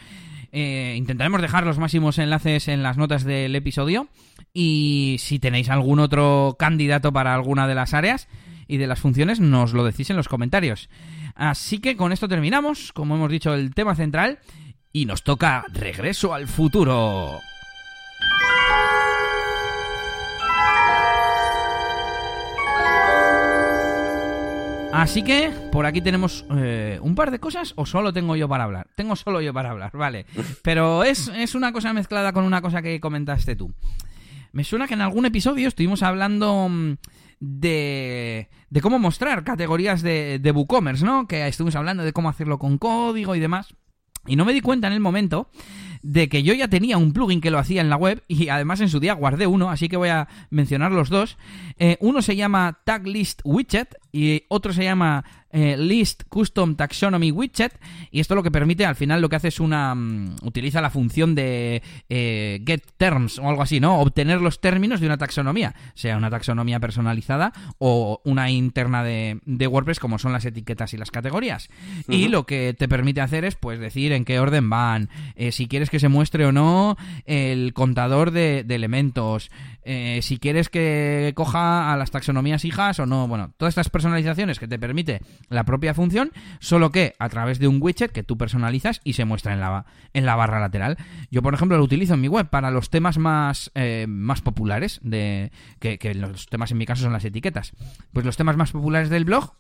A: Eh, intentaremos dejar los máximos enlaces en las notas del episodio y si tenéis algún otro candidato para alguna de las áreas y de las funciones, nos lo decís en los comentarios. Así que con esto terminamos, como hemos dicho, el tema central y nos toca regreso al futuro. Así que por aquí tenemos eh, un par de cosas o solo tengo yo para hablar. Tengo solo yo para hablar, vale. Pero es, es una cosa mezclada con una cosa que comentaste tú. Me suena que en algún episodio estuvimos hablando mm, de, de cómo mostrar categorías de, de WooCommerce, ¿no? Que estuvimos hablando de cómo hacerlo con código y demás. Y no me di cuenta en el momento de que yo ya tenía un plugin que lo hacía en la web y además en su día guardé uno, así que voy a mencionar los dos. Eh, uno se llama Tag List Widget y otro se llama eh, List Custom Taxonomy Widget y esto lo que permite al final lo que hace es una mm, utiliza la función de eh, get terms o algo así, ¿no? Obtener los términos de una taxonomía, sea una taxonomía personalizada o una interna de, de WordPress como son las etiquetas y las categorías. Y lo que te permite hacer es pues decir en qué orden van, eh, si quieres que se muestre o no el contador de, de elementos, eh, si quieres que coja a las taxonomías hijas o no, bueno, todas estas personalizaciones que te permite la propia función, solo que a través de un widget que tú personalizas y se muestra en la, en la barra lateral. Yo, por ejemplo, lo utilizo en mi web para los temas más, eh, más populares, de que, los temas en mi caso son las etiquetas. Pues los temas más populares del blog,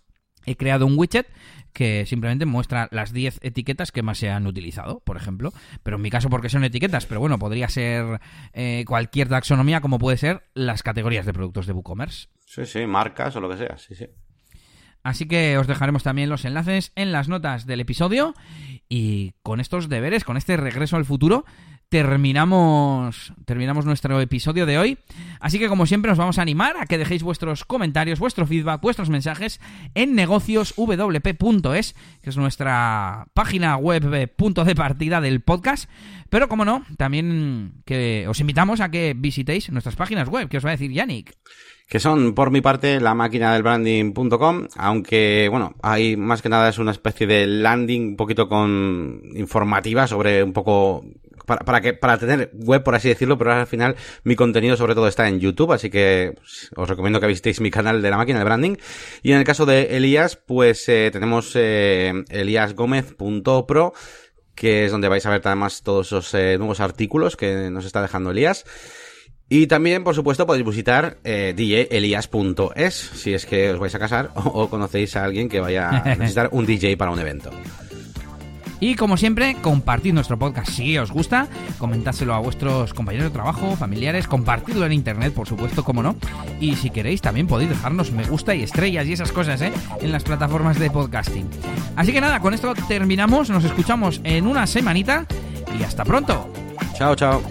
A: he creado un widget que simplemente muestra las 10 etiquetas que más se han utilizado, por ejemplo. Pero en mi caso, porque son etiquetas, pero bueno, podría ser eh, cualquier taxonomía, como puede ser las categorías de productos de WooCommerce.
B: Sí, sí, marcas o lo que sea, sí, sí.
A: Así que os dejaremos también los enlaces en las notas del episodio. Y con estos deberes, con este regreso al futuro, terminamos, terminamos nuestro episodio de hoy. Así que como siempre nos vamos a animar a que dejéis vuestros comentarios, vuestro feedback, vuestros mensajes en negocioswp.es, que es nuestra página web eh, punto de partida del podcast. Pero como no, también que os invitamos a que visitéis nuestras páginas web, que os va a decir Yannick.
B: Que son, por mi parte, la máquina del branding.com, aunque, bueno, hay más que nada es una especie de landing un poquito con informativa sobre un poco para, para que para tener web por así decirlo, pero al final mi contenido sobre todo está en YouTube, así que os recomiendo que visitéis mi canal de la máquina de branding. Y en el caso de Elías, pues eh, tenemos eh, eliasgomez.pro que es donde vais a ver además todos esos eh, nuevos artículos que nos está dejando Elías. Y también, por supuesto, podéis visitar eh, djelias.es si es que os vais a casar o, o conocéis a alguien que vaya a necesitar un DJ para un evento.
A: Y como siempre, compartid nuestro podcast si os gusta, comentádselo a vuestros compañeros de trabajo, familiares, compartidlo en internet, por supuesto, como no. Y si queréis, también podéis dejarnos me gusta y estrellas y esas cosas, ¿eh? En las plataformas de podcasting. Así que nada, con esto terminamos, nos escuchamos en una semanita y hasta pronto.
B: Chao, chao.